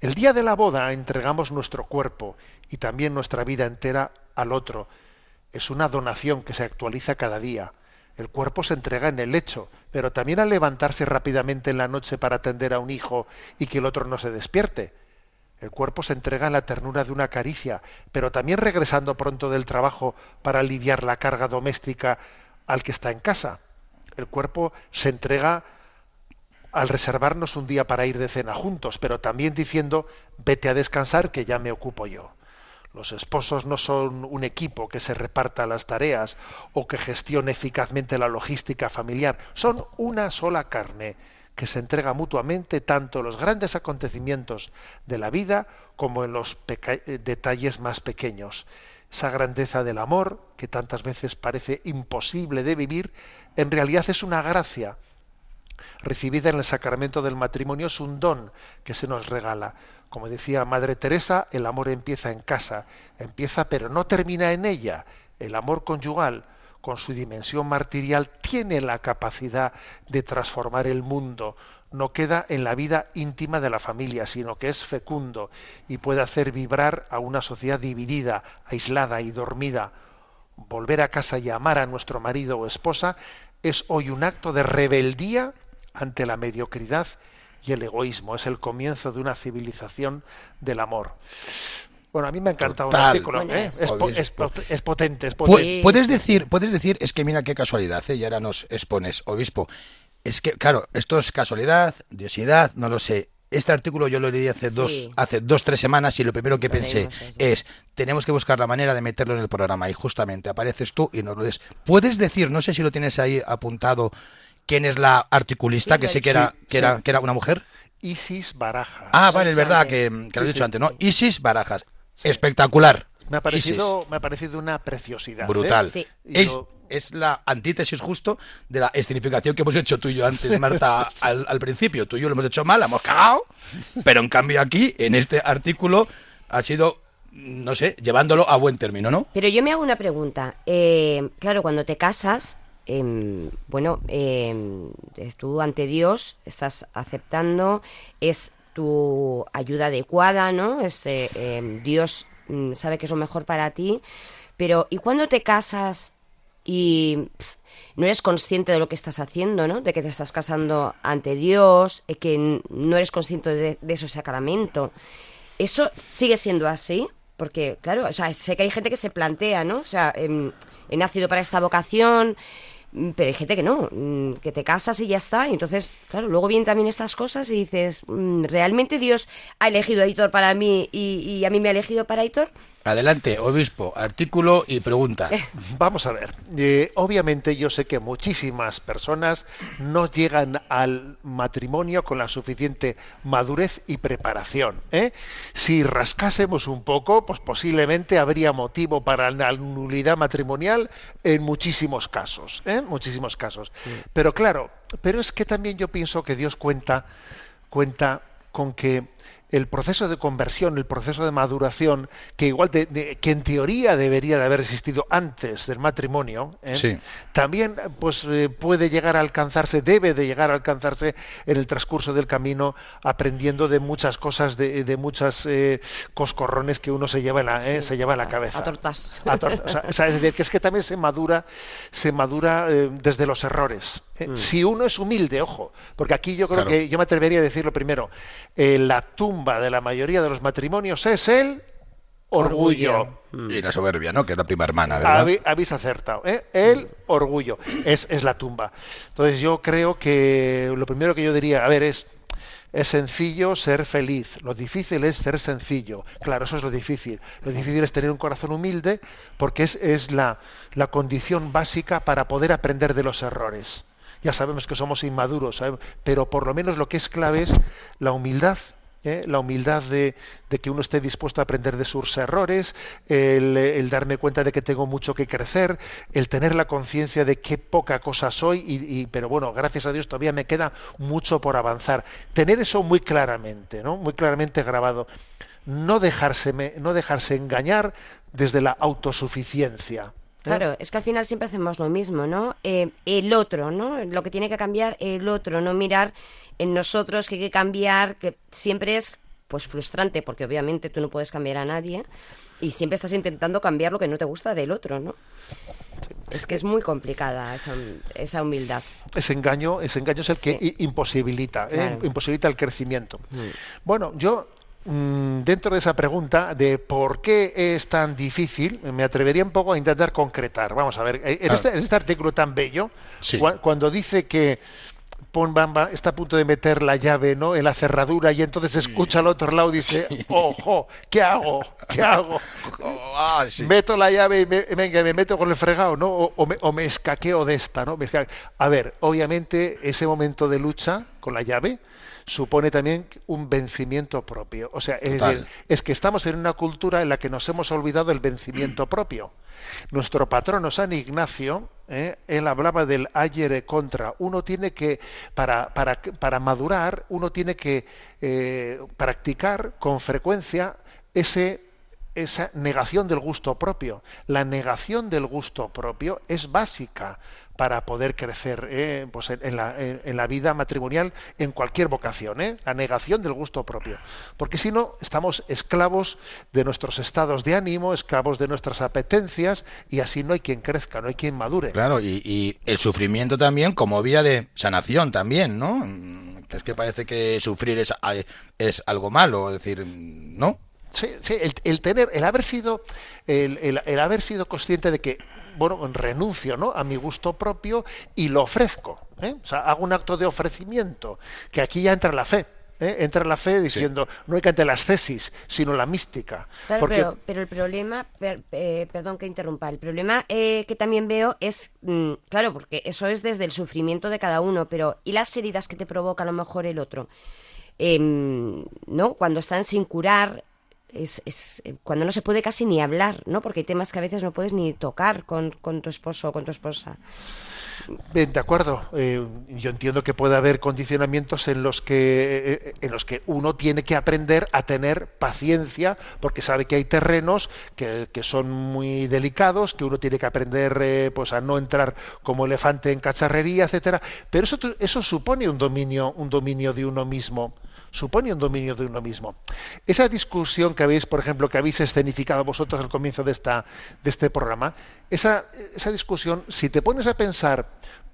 El día de la boda entregamos nuestro cuerpo y también nuestra vida entera al otro. Es una donación que se actualiza cada día. El cuerpo se entrega en el lecho, pero también al levantarse rápidamente en la noche para atender a un hijo y que el otro no se despierte. El cuerpo se entrega en la ternura de una caricia, pero también regresando pronto del trabajo para aliviar la carga doméstica al que está en casa. El cuerpo se entrega al reservarnos un día para ir de cena juntos, pero también diciendo, vete a descansar que ya me ocupo yo. Los esposos no son un equipo que se reparta las tareas o que gestione eficazmente la logística familiar, son una sola carne que se entrega mutuamente tanto en los grandes acontecimientos de la vida como en los eh, detalles más pequeños. Esa grandeza del amor, que tantas veces parece imposible de vivir, en realidad es una gracia recibida en el sacramento del matrimonio es un don que se nos regala. Como decía Madre Teresa, el amor empieza en casa, empieza pero no termina en ella. El amor conyugal, con su dimensión martirial, tiene la capacidad de transformar el mundo, no queda en la vida íntima de la familia, sino que es fecundo y puede hacer vibrar a una sociedad dividida, aislada y dormida. Volver a casa y amar a nuestro marido o esposa es hoy un acto de rebeldía ante la mediocridad y el egoísmo. Es el comienzo de una civilización del amor. Bueno, a mí me ha encantado Total. el artículo. Bueno, ¿eh? es- Es, po- Obvio, es pot- es potente, es Pu- potente. Puedes decir, puedes decir, es que mira qué casualidad, ¿eh? y ahora nos expones, obispo. Es que, claro, esto es casualidad, diosidad, no lo sé. Este artículo yo lo leí hace Sí. dos, hace dos, tres semanas y lo primero que Lo pensé es, tenemos que buscar la manera de meterlo en el programa y justamente apareces tú y nos lo des. ¿Puedes decir, no sé si lo tienes ahí apuntado, quién es la articulista, que sé que era, que Sí, era, sí. que era una mujer? Isis Baraja. Ah, vale, es verdad que, que lo he dicho sí, antes, ¿no? sí. Isis Barajas. Espectacular. Me ha parecido, Isis. me ha parecido una preciosidad. ¿eh? Brutal. Es, yo- es la antítesis justo de la escenificación que hemos hecho tú y yo antes, Marta, al, al principio. Tú y yo lo hemos hecho mal, la hemos cagado, pero en cambio aquí, en este artículo, ha sido, no sé, llevándolo a buen término, ¿no? Pero yo me hago una pregunta. Eh, claro, cuando te casas, em, bueno, eh, tú ante Dios estás aceptando, es tu ayuda adecuada, ¿no? Es eh, em, Dios mm, sabe que es lo mejor para ti. Pero ¿y cuando te casas y no eres consciente de lo que estás haciendo, ¿no? De que te estás casando ante Dios, eh, que no eres consciente de, de ese sacramento. ¿Eso sigue siendo así? Porque, claro, o sea, sé que hay gente que se plantea, ¿no? O sea, he nacido para esta vocación, pero hay gente que no, mm, que te casas y ya está. Y entonces, claro, luego vienen también estas cosas y dices, mm, ¿realmente Dios ha elegido a Hitor para mí y, y a mí me ha elegido para Hitor? Adelante, obispo, artículo y pregunta. Vamos a ver. Eh, obviamente yo sé que muchísimas personas no llegan al matrimonio con la suficiente madurez y preparación. ¿eh? Si rascásemos un poco, pues posiblemente habría motivo para la nulidad matrimonial en muchísimos casos. ¿eh? Muchísimos casos. Pero claro, pero es que también yo pienso que Dios cuenta, cuenta con que el proceso de conversión, el proceso de maduración, que igual de- de- que en teoría debería de haber existido antes del matrimonio, ¿eh? Sí. también pues eh, puede llegar a alcanzarse, debe de llegar a alcanzarse en el transcurso del camino, aprendiendo de muchas cosas, de, de muchas eh, coscorrones que uno se lleva en la, eh, se lleva en la cabeza. a tortas. A o sea, es decir, que es que también se madura, se madura eh, desde los errores. ¿Eh? Si uno es humilde, ojo, porque aquí yo creo Claro. que yo me atrevería a decirlo primero, eh, la tumba de la mayoría de los matrimonios es el orgullo. Y la soberbia, ¿no? Que es la prima hermana, ¿verdad? Habe- habéis acertado. ¿eh? El orgullo es, es la tumba. Entonces yo creo que lo primero que yo diría, a ver, es, es sencillo ser feliz. Lo difícil es ser sencillo. Claro, eso es lo difícil. Lo difícil es tener un corazón humilde porque es, es la, la condición básica para poder aprender de los errores. Ya sabemos que somos inmaduros, pero por lo menos lo que es clave es la humildad ¿eh? la humildad de, que uno esté dispuesto a aprender de sus errores, el, darme cuenta de que tengo mucho que crecer, el tener la conciencia de qué poca cosa soy, y, pero bueno, gracias a Dios todavía me queda mucho por avanzar. Tener eso muy claramente, ¿no? muy claramente grabado. No dejarse, no dejarse engañar desde la autosuficiencia. Claro, es que al final siempre hacemos lo mismo, ¿no? Eh, el otro, ¿no? Lo que tiene que cambiar el otro, no mirar en nosotros que hay que cambiar, que siempre es pues frustrante, porque obviamente tú no puedes cambiar a nadie y siempre estás intentando cambiar lo que no te gusta del otro, ¿no? Es que es muy complicada esa, esa humildad. ese engaño, ese engaño es el que Sí. imposibilita, ¿eh? Imposibilita el crecimiento. Bueno, yo mm, dentro de esa pregunta de por qué es tan difícil, me atrevería un poco a intentar concretar. Vamos a ver, eh, en, Ah. este, en este artículo tan bello, Sí. cuando dice que Pon Bamba está a punto de meter la llave ¿no? en la cerradura y entonces escucha al otro lado y dice, ojo, ¿qué hago? ¿Qué hago? Oh, ah, sí. meto la llave y me, venga, me meto con el fregado, ¿no? O, o me, o me escaqueo de esta, ¿no? Me A ver, obviamente ese momento de lucha con la llave supone también un vencimiento propio. O sea, es, Total. decir, es que estamos en una cultura en la que nos hemos olvidado el vencimiento propio. Nuestro patrono San Ignacio, ¿eh? él hablaba del ayer contra. Uno tiene que, para, para, para madurar, uno tiene que eh, practicar con frecuencia ese esa negación del gusto propio. La negación del gusto propio es básica para poder crecer eh, pues en, la, en- la vida matrimonial en cualquier vocación, ¿eh? la negación del gusto propio. Porque si no, estamos esclavos de nuestros estados de ánimo, esclavos de nuestras apetencias, y así no hay quien crezca, no hay quien madure. Claro, y, el sufrimiento también como vía de sanación también, ¿no? Es que parece que sufrir es, es algo malo, es decir, ¿no? Sí, sí, el, el tener, el haber sido, el, el- el haber sido consciente de que, bueno, renuncio, ¿no? A mi gusto propio y lo ofrezco. ¿eh? O sea, hago un acto de ofrecimiento, que aquí ya entra la fe. ¿eh? Entra la fe diciendo, no hay que ante las tesis, sino la mística. Claro, Porque- pero, pero el problema, per- eh, perdón que interrumpa, el problema eh, que también veo es, mm, claro, porque eso es desde el sufrimiento de cada uno, pero ¿y las heridas que te provoca a lo mejor el otro? Em, ¿No? Cuando están sin curar, es, es, eh, cuando no se puede casi ni hablar, ¿no? Porque hay temas que a veces no puedes ni tocar con, con tu esposo o con tu esposa. Bien, de acuerdo. Eh, yo entiendo que puede haber condicionamientos en los que eh, en los que uno tiene que aprender a tener paciencia, porque sabe que hay terrenos que, que son muy delicados, que uno tiene que aprender eh, pues a no entrar como elefante en cacharrería, etcétera. Pero eso eso supone un dominio un dominio de uno mismo supone un dominio de uno mismo. Esa discusión que habéis, por ejemplo, que habéis escenificado vosotros al comienzo de, esta, de este programa, esa, esa discusión, si te pones a pensar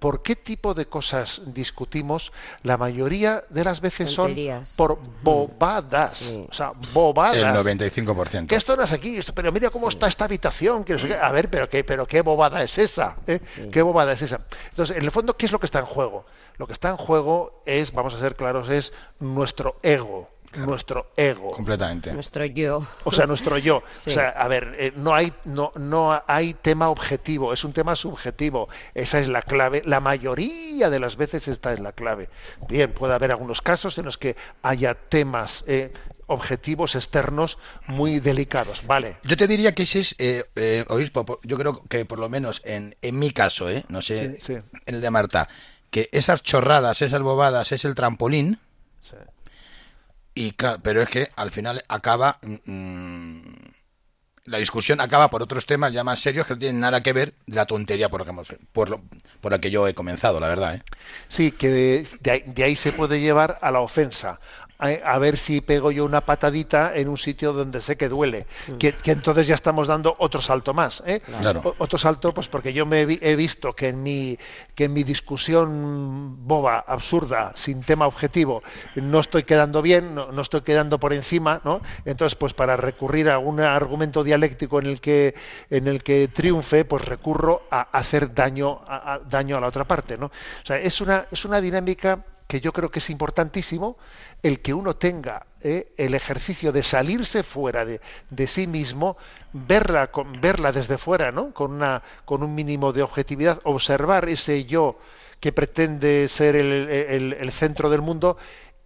por qué tipo de cosas discutimos, la mayoría de las veces Tonterías. son por bobadas. Sí. O sea, bobadas. El 95%. Que esto no es aquí, esto- pero mira cómo está esta habitación. que no sé qué. A ver, pero qué, pero qué bobada es esa. ¿eh? ¿Qué bobada es esa? Entonces, en el fondo, ¿qué es lo que está en juego? Lo que está en juego es, vamos a ser claros, es nuestro ego. Nuestro ego. Completamente. Nuestro yo. O sea, nuestro yo. Sí. O sea, a ver, eh, no hay no no hay tema objetivo, es un tema subjetivo. Esa es la clave. La mayoría de las veces esta es la clave. Bien, puede haber algunos casos en los que haya temas eh, objetivos externos muy delicados. Vale. Yo te diría que ese es, eh, eh, obispo, po- yo creo que por lo menos en, en mi caso, ¿eh? no sé, Sí, sí. en el de Marta, que esas chorradas, esas bobadas es el trampolín, Sí. Y claro, pero es que al final acaba, mm, la discusión acaba por otros temas ya más serios que no tienen nada que ver la tontería por, lo que hemos- por, lo- por la que yo he comenzado, la verdad. ¿eh? Sí, que de ahí se puede llevar a la ofensa. A, a ver si pego yo una patadita en un sitio donde sé que duele. Que, que entonces ya estamos dando otro salto más. ¿eh? Claro. O- otro salto, pues porque yo me he visto que en mi que en mi discusión boba, absurda, sin tema objetivo, no estoy quedando bien, no, no estoy quedando por encima, ¿no? Entonces, pues para recurrir a un argumento dialéctico en el que en el que triunfe, pues recurro a hacer daño a, a- daño a la otra parte, ¿no? O sea, es una es una dinámica que yo creo que es importantísimo el que uno tenga eh, el ejercicio de salirse fuera de, sí mismo, verla, con, verla desde fuera, ¿no? con, una, con un mínimo de objetividad, observar ese yo que pretende ser el centro del mundo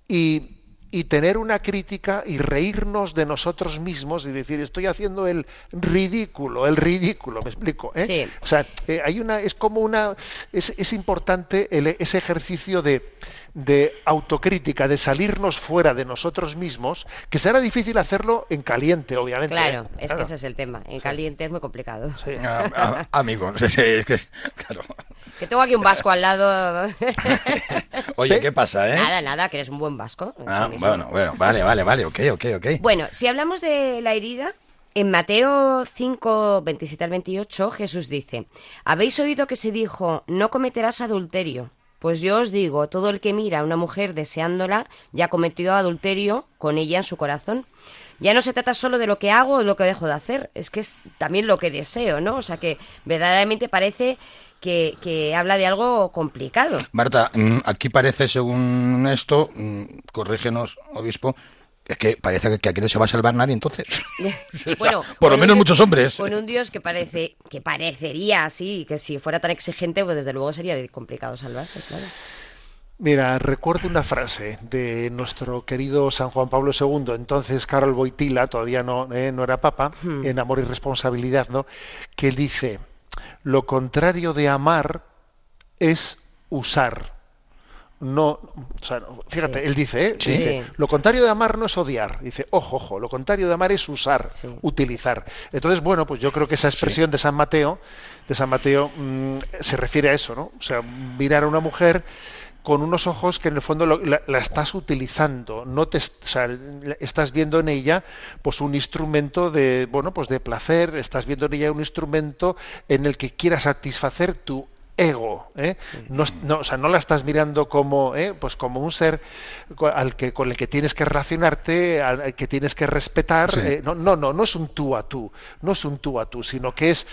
y, y tener una crítica y reírnos de nosotros mismos y decir, estoy haciendo el ridículo, el ridículo, me explico. ¿eh? Sí. O sea, eh, hay una, es como una, es, es importante el- ese ejercicio de, de autocrítica, de salirnos fuera de nosotros mismos, que será difícil hacerlo en caliente, obviamente. Claro, ¿eh? es que Claro. ese es el tema. En caliente es muy complicado. Sí. Ah, ah, amigos, es que, claro. Que tengo aquí un vasco al lado. Oye, ¿qué pasa, eh? Nada, nada, que eres un buen vasco. Ah. Bueno, bueno, vale, vale, vale, ok, ok, ok. Bueno, si hablamos de la herida, en Mateo 5, 27 al 28, Jesús dice, Habéis oído que se dijo, no cometerás adulterio. Pues yo os digo, todo el que mira a una mujer deseándola, ya cometió adulterio con ella en su corazón. Ya no se trata solo de lo que hago o lo que dejo de hacer, es que es también lo que deseo, ¿no? O sea que verdaderamente parece que, que habla de algo complicado. Marta, mm, aquí parece, según esto, mm, corrígenos, obispo, es que parece que- aquí no se va a salvar nadie entonces. Bueno, por lo menos un- muchos hombres. Con un Dios que parece, que parecería así, que si fuera tan exigente, pues desde luego sería complicado salvarse, claro. Mira, recuerdo una frase de nuestro querido San Juan Pablo II, entonces Carol Boitila, todavía no, eh, no era papa, en Amor y Responsabilidad, ¿no? que él dice, lo contrario de amar es usar, no, o sea, fíjate, Sí. él dice, ¿eh? Sí. dice, lo contrario de amar no es odiar. Dice, ojo, ojo, lo contrario de amar es usar, Sí. utilizar. Entonces, bueno, pues yo creo que esa expresión de San Mateo, de San Mateo, mm, se refiere a eso, ¿no? O sea, mirar a una mujer con unos ojos que en el fondo lo- la, la estás utilizando, no te, o sea, estás viendo en ella pues un instrumento de bueno pues de placer, estás viendo en ella un instrumento en el que quieras satisfacer tu ego, ¿eh? no, no, o sea, no la estás mirando como ¿eh? pues como un ser al que con el que tienes que relacionarte, al al que tienes que respetar, Sí. eh, no, no, no, no es un tú a tú, no es un tú a tú, sino que es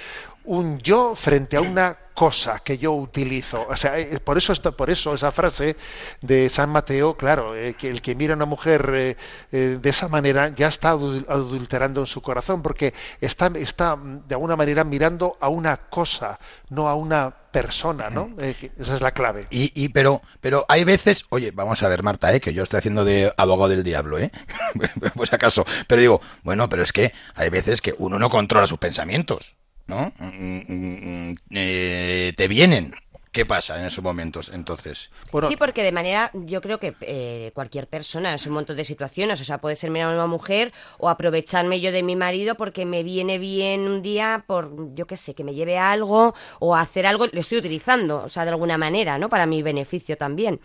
un yo frente a una cosa que yo utilizo. O sea, eh, por eso está, por eso esa frase de San Mateo, claro, eh, que el que mira a una mujer eh, eh, de esa manera ya está adul- adulterando en su corazón, porque está, está mm, de alguna manera mirando a una cosa, no a una persona, ¿no? Esa es la clave. Y, y pero, pero hay veces, oye, vamos a ver, Marta, ¿eh? que yo estoy haciendo de abogado del diablo, ¿eh? pues acaso. Pero digo, bueno, pero es que hay veces que uno no controla sus pensamientos, ¿no? Mm, mm, mm, eh, te vienen. ¿Qué pasa en esos momentos? Entonces, Bueno, sí, porque de manera, yo creo que eh, cualquier persona, es un montón de situaciones, o sea, puede ser mirar a una mujer o aprovecharme yo de mi marido porque me viene bien un día por, yo qué sé, que me lleve a algo o a hacer algo, lo estoy utilizando, o sea, de alguna manera, ¿no? Para mi beneficio también.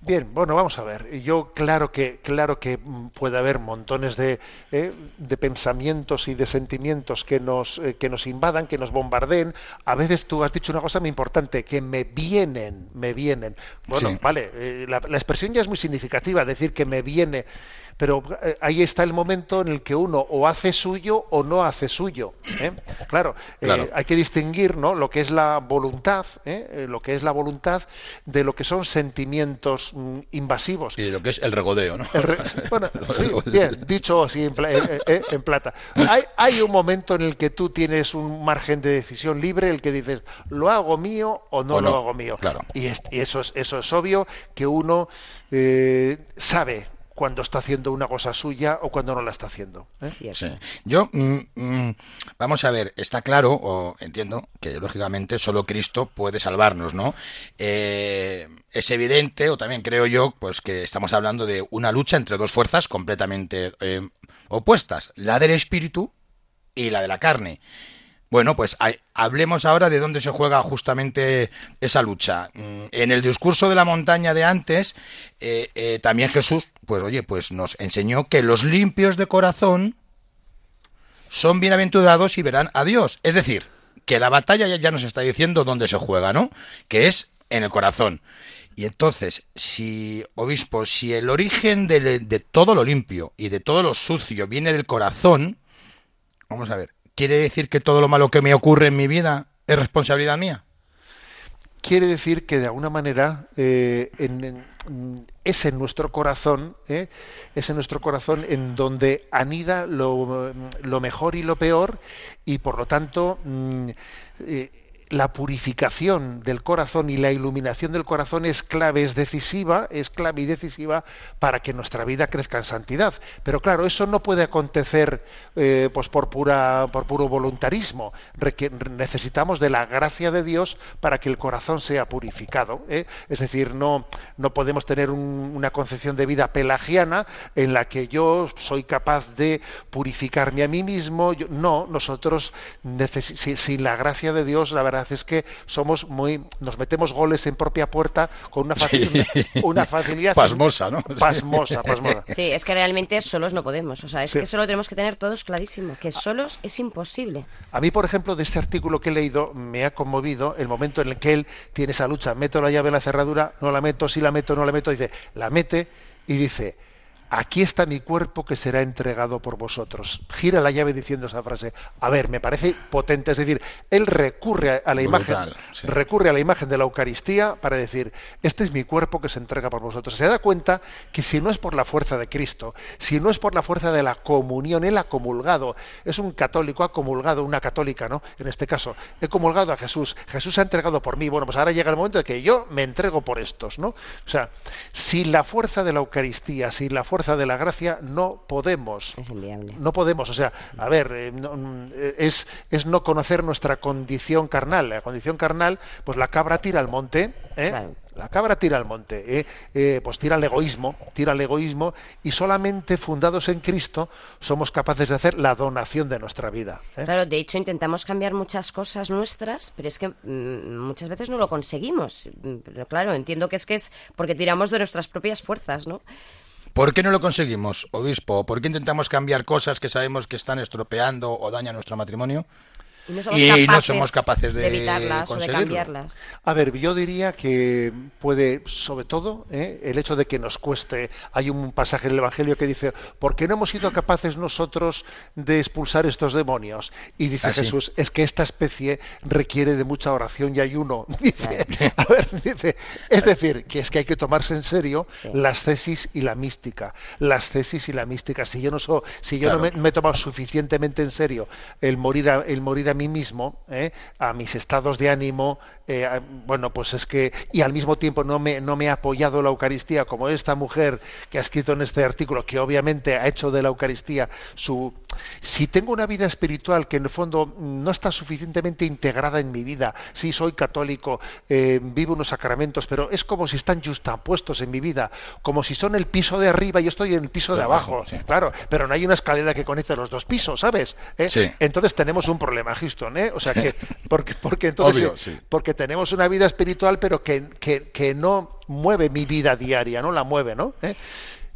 Bien, bueno, vamos a ver. Yo claro que claro que mm, puede haber montones de, eh, de pensamientos y de sentimientos que nos eh, que nos invadan, que nos bombardeen. A veces tú has dicho una cosa muy importante, que me vienen, me vienen. Bueno, Sí. vale, eh, la, la expresión ya es muy significativa, decir que me viene. Pero eh, ahí está el momento en el que uno o hace suyo o no hace suyo. ¿eh? Claro, eh, Claro. hay que distinguir ¿no? lo que es la voluntad, ¿eh? Lo que es la voluntad de lo que son sentimientos mm, invasivos. y lo que es el regodeo, ¿no? El re- bueno, sí, bien, dicho así en, pla- en plata. Hay, hay un momento en el que tú tienes un margen de decisión libre, el que dices, lo hago mío o no, O no, lo hago mío. claro. Y, es- y eso, es, eso es obvio que uno eh, sabe cuando está haciendo una cosa suya o cuando no la está haciendo. ¿eh? Sí. Yo, mm, mm, vamos a ver, está claro, o entiendo, que lógicamente solo Cristo puede salvarnos, ¿no? Eh, es evidente, o también creo yo, pues que estamos hablando de una lucha entre dos fuerzas completamente eh, opuestas, la del espíritu y la de la carne. Bueno, pues hablemos ahora de dónde se juega justamente esa lucha. Mm, En el discurso de la montaña de antes, eh, eh, también Jesús, pues oye, pues nos enseñó que los limpios de corazón son bienaventurados y verán a Dios. Es decir, que la batalla ya, nos está diciendo dónde se juega, ¿no? Que es en el corazón. Y entonces, si, obispo, si el origen de todo lo limpio y de todo lo sucio viene del corazón, vamos a ver, ¿quiere decir que todo lo malo que me ocurre en mi vida es responsabilidad mía? quiere decir que de alguna manera eh, en- es en nuestro corazón, ¿eh? es en nuestro corazón en donde anida lo, lo mejor y lo peor y por lo tanto mm, eh, la purificación del corazón y la iluminación del corazón es clave, es decisiva, es clave y decisiva para que nuestra vida crezca en santidad. Pero claro, eso no puede acontecer eh, pues por pura, por puro voluntarismo. Necesitamos de la gracia de Dios para que el corazón sea purificado. ¿eh? Es decir, no, no podemos tener un- una concepción de vida pelagiana en la que yo soy capaz de purificarme a mí mismo. No, nosotros sin la gracia de Dios, la verdad es que somos muy, nos metemos goles en propia puerta con una, facil- Sí. una facilidad Pasmosa, ¿no? pasmosa, pasmosa. Sí, es que realmente solos no podemos, o sea, es Sí. que eso lo tenemos que tener todos clarísimo, que solos es imposible. A mí, por ejemplo, de este artículo que he leído, me ha conmovido el momento en el que él tiene esa lucha. Meto la llave en la cerradura, no la meto, sí la meto, no la meto. Dice, la mete y dice, aquí está mi cuerpo que será entregado por vosotros. Gira la llave diciendo esa frase. A ver, me parece potente. Es decir, él recurre a, la Brutal, imagen, sí. recurre a la imagen de la Eucaristía para decir, este es mi cuerpo que se entrega por vosotros. Se da cuenta que si no es por la fuerza de Cristo, si no es por la fuerza de la comunión, él ha comulgado, es un católico, ha comulgado, una católica, ¿no? En este caso, he comulgado a Jesús, Jesús se ha entregado por mí, bueno, pues ahora llega el momento de que yo me entrego por estos, ¿no? O sea, sin la fuerza de la Eucaristía, sin la fuerza fuerza de la gracia no podemos. Es inviable. No podemos, o sea, a ver, eh, no, mm, eh, es, es no conocer nuestra condición carnal. La condición carnal, pues la cabra tira al monte, ¿eh? Claro. La cabra tira al monte, ¿eh? Eh, pues tira al egoísmo, tira al egoísmo, y solamente fundados en Cristo somos capaces de hacer la donación de nuestra vida. ¿eh? Claro, de hecho intentamos cambiar muchas cosas nuestras, pero es que mm, muchas veces no lo conseguimos. Mm, Pero claro, entiendo que es que es porque tiramos de nuestras propias fuerzas, ¿no? ¿Por qué no lo conseguimos, obispo? ¿Por qué intentamos cambiar cosas que sabemos que están estropeando o dañan nuestro matrimonio? Y no somos, Y capaces, no somos capaces de evitarlas o de cambiarlas. A ver, yo diría que puede, sobre todo, ¿eh? el hecho de que nos cueste. Hay un pasaje en el Evangelio que dice: ¿Por qué no hemos sido capaces nosotros de expulsar estos demonios? Y dice Ah, sí. Jesús: Es que esta especie requiere de mucha oración y ayuno. Dice, a ver, dice, es decir, que es que hay que tomarse en serio Sí. las tesis y la mística. Las tesis y la mística. Si yo no so- si yo no me he tomado suficientemente en serio el morir a, el morir a mí mismo, ¿eh? a mis estados de ánimo, eh, a- bueno, pues es que, y al mismo tiempo no me, no me he apoyado la Eucaristía, como esta mujer que ha escrito en este artículo, que obviamente ha hecho de la Eucaristía su... Si tengo una vida espiritual que en el fondo no está suficientemente integrada en mi vida, sí soy católico, eh, vivo unos sacramentos, pero es como si están justapuestos en mi vida, como si son el piso de arriba y yo estoy en el piso de, De abajo, abajo, sí. claro, pero no hay una escalera que conecte los dos pisos, ¿sabes? ¿Eh? Sí. Entonces tenemos un problema, Houston, ¿eh? O sea que, porque, porque entonces, Obvio, sí. porque tenemos una vida espiritual, pero que, que, que no mueve mi vida diaria, no la mueve, ¿no? ¿Eh?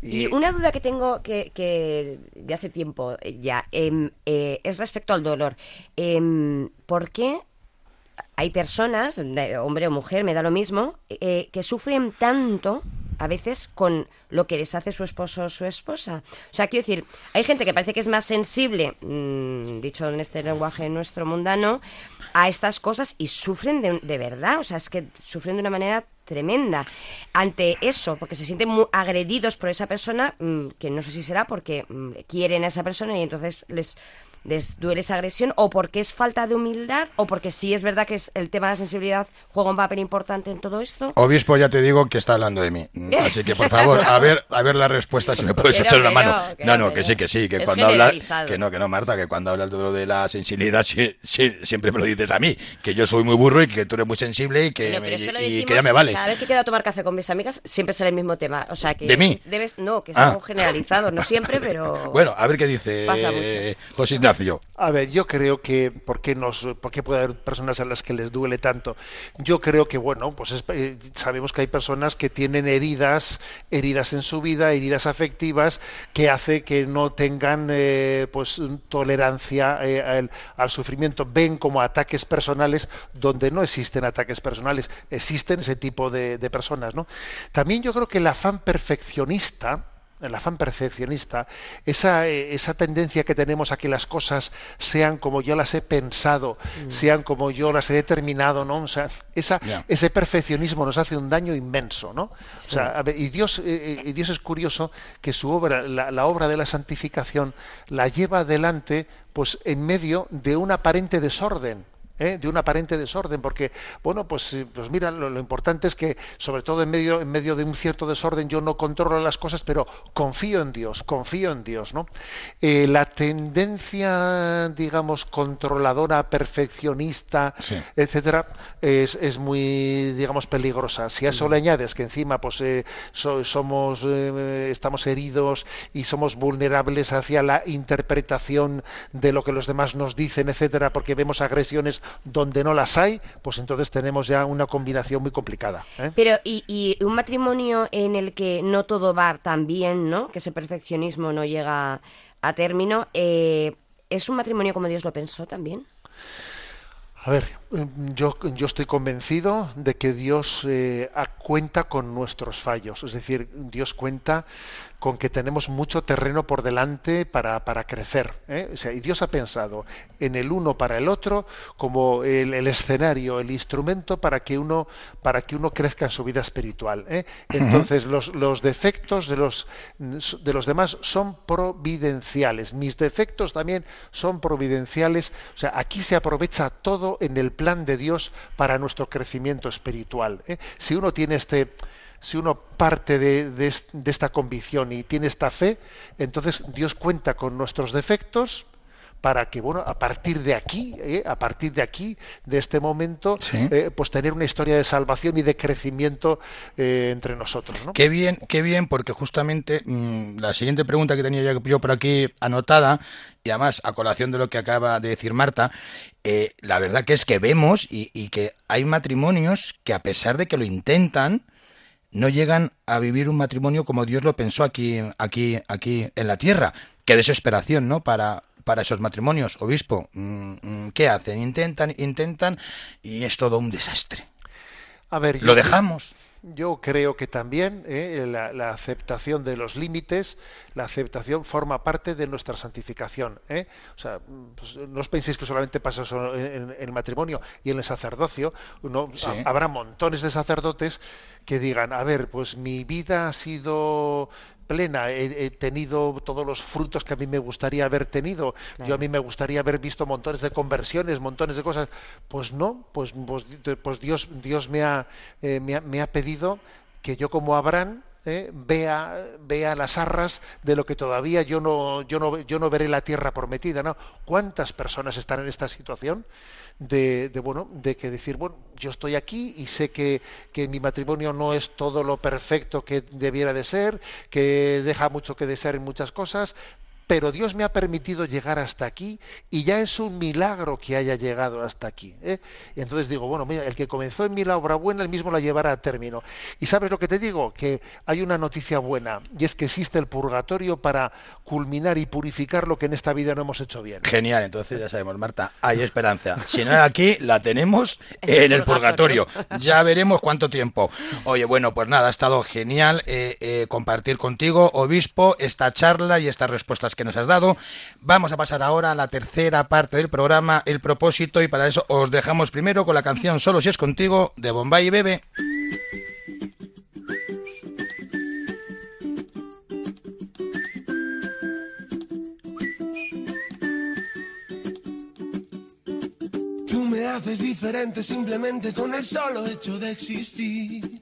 Y una duda que tengo que, que de hace tiempo ya em, eh, es respecto al dolor. Em, ¿Por qué hay personas, hombre o mujer, me da lo mismo, eh, que sufren tanto a veces con lo que les hace su esposo o su esposa? O sea, quiero decir, hay gente que parece que es más sensible, mm, dicho en este lenguaje nuestro mundano, a estas cosas y sufren de, de verdad. O sea, es que sufren de una manera tremenda ante eso, porque se sienten muy agredidos por esa persona, mm, que no sé si será porque mm, quieren a esa persona y entonces les, les duele esa agresión, o porque es falta de humildad, o porque sí es verdad que es el tema de la sensibilidad juega un papel importante en todo esto. Obispo, ya te digo que está hablando de mí. Así que, por favor, a ver, a ver la respuesta, si me puedes echar una mano. no, No, no, no, que no. sí, que sí, que Es cuando hablas... Que no, que no, Marta, que cuando hablas de lo de la sensibilidad, sí, sí, siempre me lo dices a mí. Que yo soy muy burro y que tú eres muy sensible y que, Bueno, me- y que ya me vale. Cada vez que quedo a tomar café con mis amigas, siempre sale el mismo tema. O sea que. ¿De mí? Debes, no, que es Ah. generalizado, no siempre, pero. Bueno, a ver qué dice Pasa mucho. José A ver, yo creo que ¿por qué, nos, por puede haber personas a las que les duele tanto? Yo creo que bueno, pues es- eh, sabemos que hay personas que tienen heridas, heridas en su vida, heridas afectivas que hace que no tengan eh, pues tolerancia eh, al, al sufrimiento, ven como ataques personales donde no existen ataques personales, existen ese tipo de, de personas, ¿no? También yo creo que el afán perfeccionista el afán perfeccionista, esa, eh, esa tendencia que tenemos a que las cosas sean como yo las he pensado, sean como yo las he determinado, ¿no? O sea, esa, ese perfeccionismo nos hace un daño inmenso, ¿no? O sea, a ver, y Dios, eh, eh, y Dios es curioso que su obra, la, la obra de la santificación, la lleva adelante, pues en medio de un aparente desorden. ¿Eh? de un aparente desorden, porque, bueno, pues, eh, pues mira, lo, lo importante es que, sobre todo en medio, en medio de un cierto desorden, yo no controlo las cosas, pero confío en Dios, confío en Dios, ¿no? Eh, la tendencia, digamos, controladora, perfeccionista, Sí. etcétera, es, es muy, digamos, peligrosa. Si a eso le añades que encima, pues, eh, so- somos, estamos heridos y somos vulnerables hacia la interpretación de lo que los demás nos dicen, etcétera, porque vemos agresiones donde no las hay, pues entonces tenemos ya una combinación muy complicada. ¿eh? Pero, y, y un matrimonio en el que no todo va tan bien, ¿no? Que ese perfeccionismo no llega a término, eh, ¿es un matrimonio como Dios lo pensó también? A ver, yo, yo estoy convencido de que Dios eh, cuenta con nuestros fallos, es decir, Dios cuenta con que tenemos mucho terreno por delante para, para crecer. ¿eh? O sea, y Dios ha pensado en el uno para el otro como el, el escenario, el instrumento para que uno, para que uno crezca en su vida espiritual. ¿eh? Entonces, los, los defectos de los, de los demás son providenciales. Mis defectos también son providenciales. O sea, aquí se aprovecha todo en el plan de Dios para nuestro crecimiento espiritual. ¿eh? Si uno tiene este si uno parte de, de est- de esta convicción y tiene esta fe, entonces Dios cuenta con nuestros defectos para que, bueno, a partir de aquí, ¿eh? a partir de aquí, de este momento, Sí. eh, pues tener una historia de salvación y de crecimiento eh, entre nosotros. ¿no? Qué bien, qué bien, porque justamente mm, la siguiente pregunta que tenía yo, por aquí anotada, y además a colación de lo que acaba de decir Marta, eh, la verdad que es que vemos y, y que hay matrimonios que a pesar de que lo intentan, no llegan a vivir un matrimonio como Dios lo pensó aquí, aquí, aquí en la tierra. Qué desesperación, ¿no? Para, para esos matrimonios. Obispo, mm, mm, ¿qué hacen? Intentan, intentan y es todo un desastre. A ver, Lo yo- dejamos. Yo creo que también eh, la, la aceptación de los límites, la aceptación forma parte de nuestra santificación. ¿eh? O sea, pues, no os penséis que solamente pasa eso en, en el matrimonio y en el sacerdocio. No, Sí. ha- habrá montones de sacerdotes que digan, a ver, pues mi vida ha sido plena, he, he tenido todos los frutos que a mí me gustaría haber tenido, yo a mí me gustaría haber visto montones de conversiones, montones de cosas, pues no, pues, pues, pues Dios, Dios me, ha, eh, me, ha, me ha pedido que yo como Abraham eh, vea, vea las arras de lo que todavía yo no, yo no, yo no veré la tierra prometida, ¿no? ¿Cuántas personas están en esta situación? De, de, bueno de que decir bueno yo estoy aquí y sé que, que mi matrimonio no es todo lo perfecto que debiera de ser que deja mucho que desear en muchas cosas pero Dios me ha permitido llegar hasta aquí y ya es un milagro que haya llegado hasta aquí. ¿eh? Y entonces digo, bueno, mira, el que comenzó en mí la obra buena, el mismo la llevará a término. Y sabes lo que te digo, que hay una noticia buena, y es que existe el purgatorio para culminar y purificar lo que en esta vida no hemos hecho bien. Genial, entonces ya sabemos, Marta, hay esperanza. Si no es aquí, la tenemos en el purgatorio. Ya veremos cuánto tiempo. Oye, bueno, pues nada, ha estado genial eh, eh, compartir contigo, obispo, esta charla y estas respuestas que nos has dado. Vamos a pasar ahora a la tercera parte del programa, el propósito, y para eso os dejamos primero con la canción Solo si es contigo de Bombay y Bebe. Tú me haces diferente simplemente con el solo hecho de existir.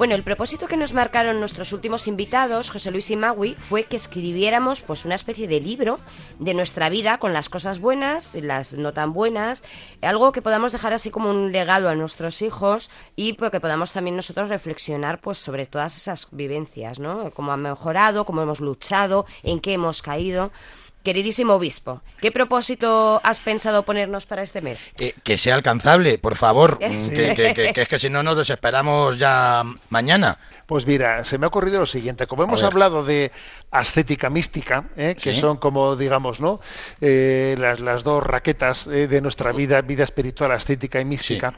Bueno, el propósito que nos marcaron nuestros últimos invitados, José Luis y Magui, fue que escribiéramos pues una especie de libro de nuestra vida con las cosas buenas, y las no tan buenas, algo que podamos dejar así como un legado a nuestros hijos y pues, que podamos también nosotros reflexionar pues sobre todas esas vivencias, ¿no? Cómo han mejorado, cómo hemos luchado, en qué hemos caído. Queridísimo obispo, ¿qué propósito has pensado ponernos para este mes? Eh, que sea alcanzable, por favor, Sí. que, que- que- que es que si no nos desesperamos ya mañana. Pues mira, se me ha ocurrido lo siguiente. Como hemos hablado de ascética mística, ¿eh? que Sí. son como, digamos, ¿no? Eh, las, las dos raquetas eh, de nuestra vida, vida espiritual, ascética y mística.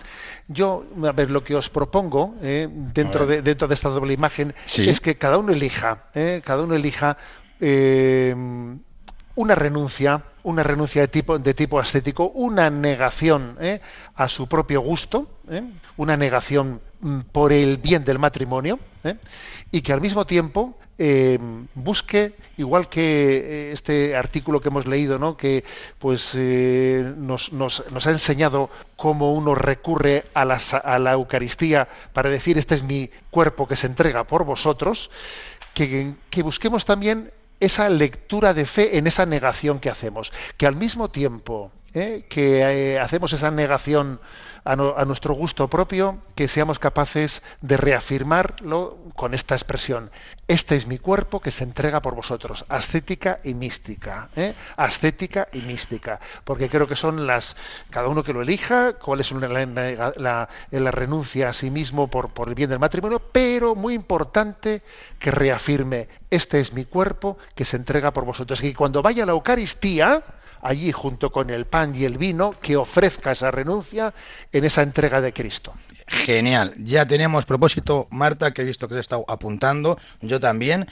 Yo, a ver, lo que os propongo eh, dentro, de, dentro de esta doble imagen Sí. es que cada uno elija, ¿eh? cada uno elija eh, una renuncia, una renuncia de tipo, de tipo ascético, una negación ¿eh? a su propio gusto, ¿eh? una negación mm, por el bien del matrimonio, ¿eh? y que al mismo tiempo busque, igual que este artículo que hemos leído, ¿no? que pues nos, nos- nos ha enseñado cómo uno recurre a la, a la Eucaristía para decir este es mi cuerpo que se entrega por vosotros, que, que busquemos también esa lectura de fe en esa negación que hacemos, que al mismo tiempo ¿eh? que eh, hacemos esa negación a, no- a nuestro gusto propio, que seamos capaces de reafirmarlo con esta expresión. Este es mi cuerpo que se entrega por vosotros, ascética y mística, ¿eh? ascética y mística, porque creo que son las, cada uno que lo elija, cuál es la, la- renuncia a sí mismo por, por el bien del matrimonio, pero muy importante que reafirme, este es mi cuerpo que se entrega por vosotros. Y cuando vaya a la Eucaristía, allí junto con el pan y el vino, que ofrezca esa renuncia en esa entrega de Cristo. Genial. Ya tenemos propósito, Marta, que he visto que se está apuntando, yo también,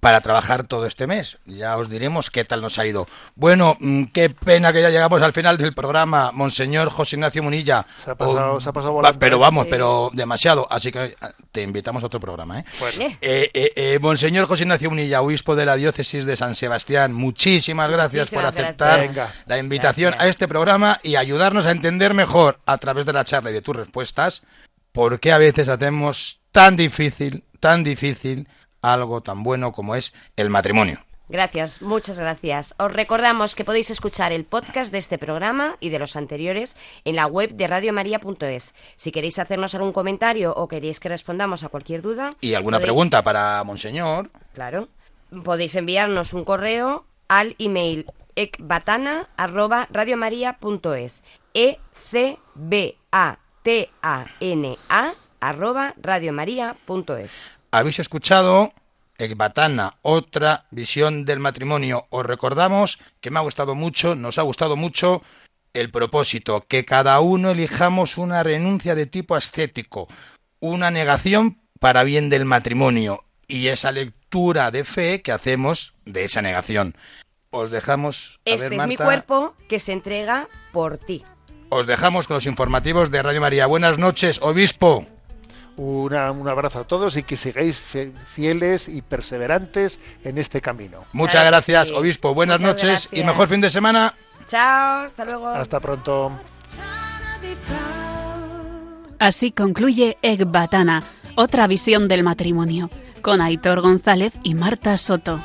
para trabajar todo este mes. Ya os diremos qué tal nos ha ido. Bueno, mm, qué pena que ya llegamos al final del programa, Monseñor José Ignacio Munilla. Se ha pasado- se ha pasado Pero vamos, Sí. pero demasiado. Así que ah, te invitamos a otro programa, ¿eh? Bueno, Eh, Eh, eh, eh, Monseñor José Ignacio Munilla, obispo de la diócesis de San Sebastián, muchísimas gracias por aceptar gracias. la invitación Gracias. a este programa y ayudarnos a entender mejor a través de la charla y de tus respuestas por qué a veces hacemos tan difícil, tan difícil algo tan bueno como es el matrimonio. Gracias, muchas gracias. Os recordamos que podéis escuchar el podcast de este programa y de los anteriores en la web de radiomaria.es. Si queréis hacernos algún comentario o queréis que respondamos a cualquier duda Y alguna podéis- pregunta para Monseñor, Claro. Podéis enviarnos un correo al email ecbatana@radiomaria.es. E C B A T A N A arroba radiomaria.es. habéis escuchado Ecbatana, otra visión del matrimonio. Os recordamos que me ha gustado mucho, nos ha gustado mucho el propósito, que cada uno elijamos una renuncia de tipo ascético, una negación para bien del matrimonio y esa lectura de fe que hacemos de esa negación. Os dejamos. a Este ver, es mi Marta, cuerpo que se entrega por ti. Os dejamos con los informativos de Radio María. Buenas noches, obispo. Una- un abrazo a todos y que sigáis fieles y perseverantes en este camino. Muchas Claro gracias, sí. obispo. Buenas Muchas noches y mejor fin de semana. Chao, hasta luego. Hasta pronto. Así concluye Ecbatana, otra visión del matrimonio, con Aitor González y Marta Soto.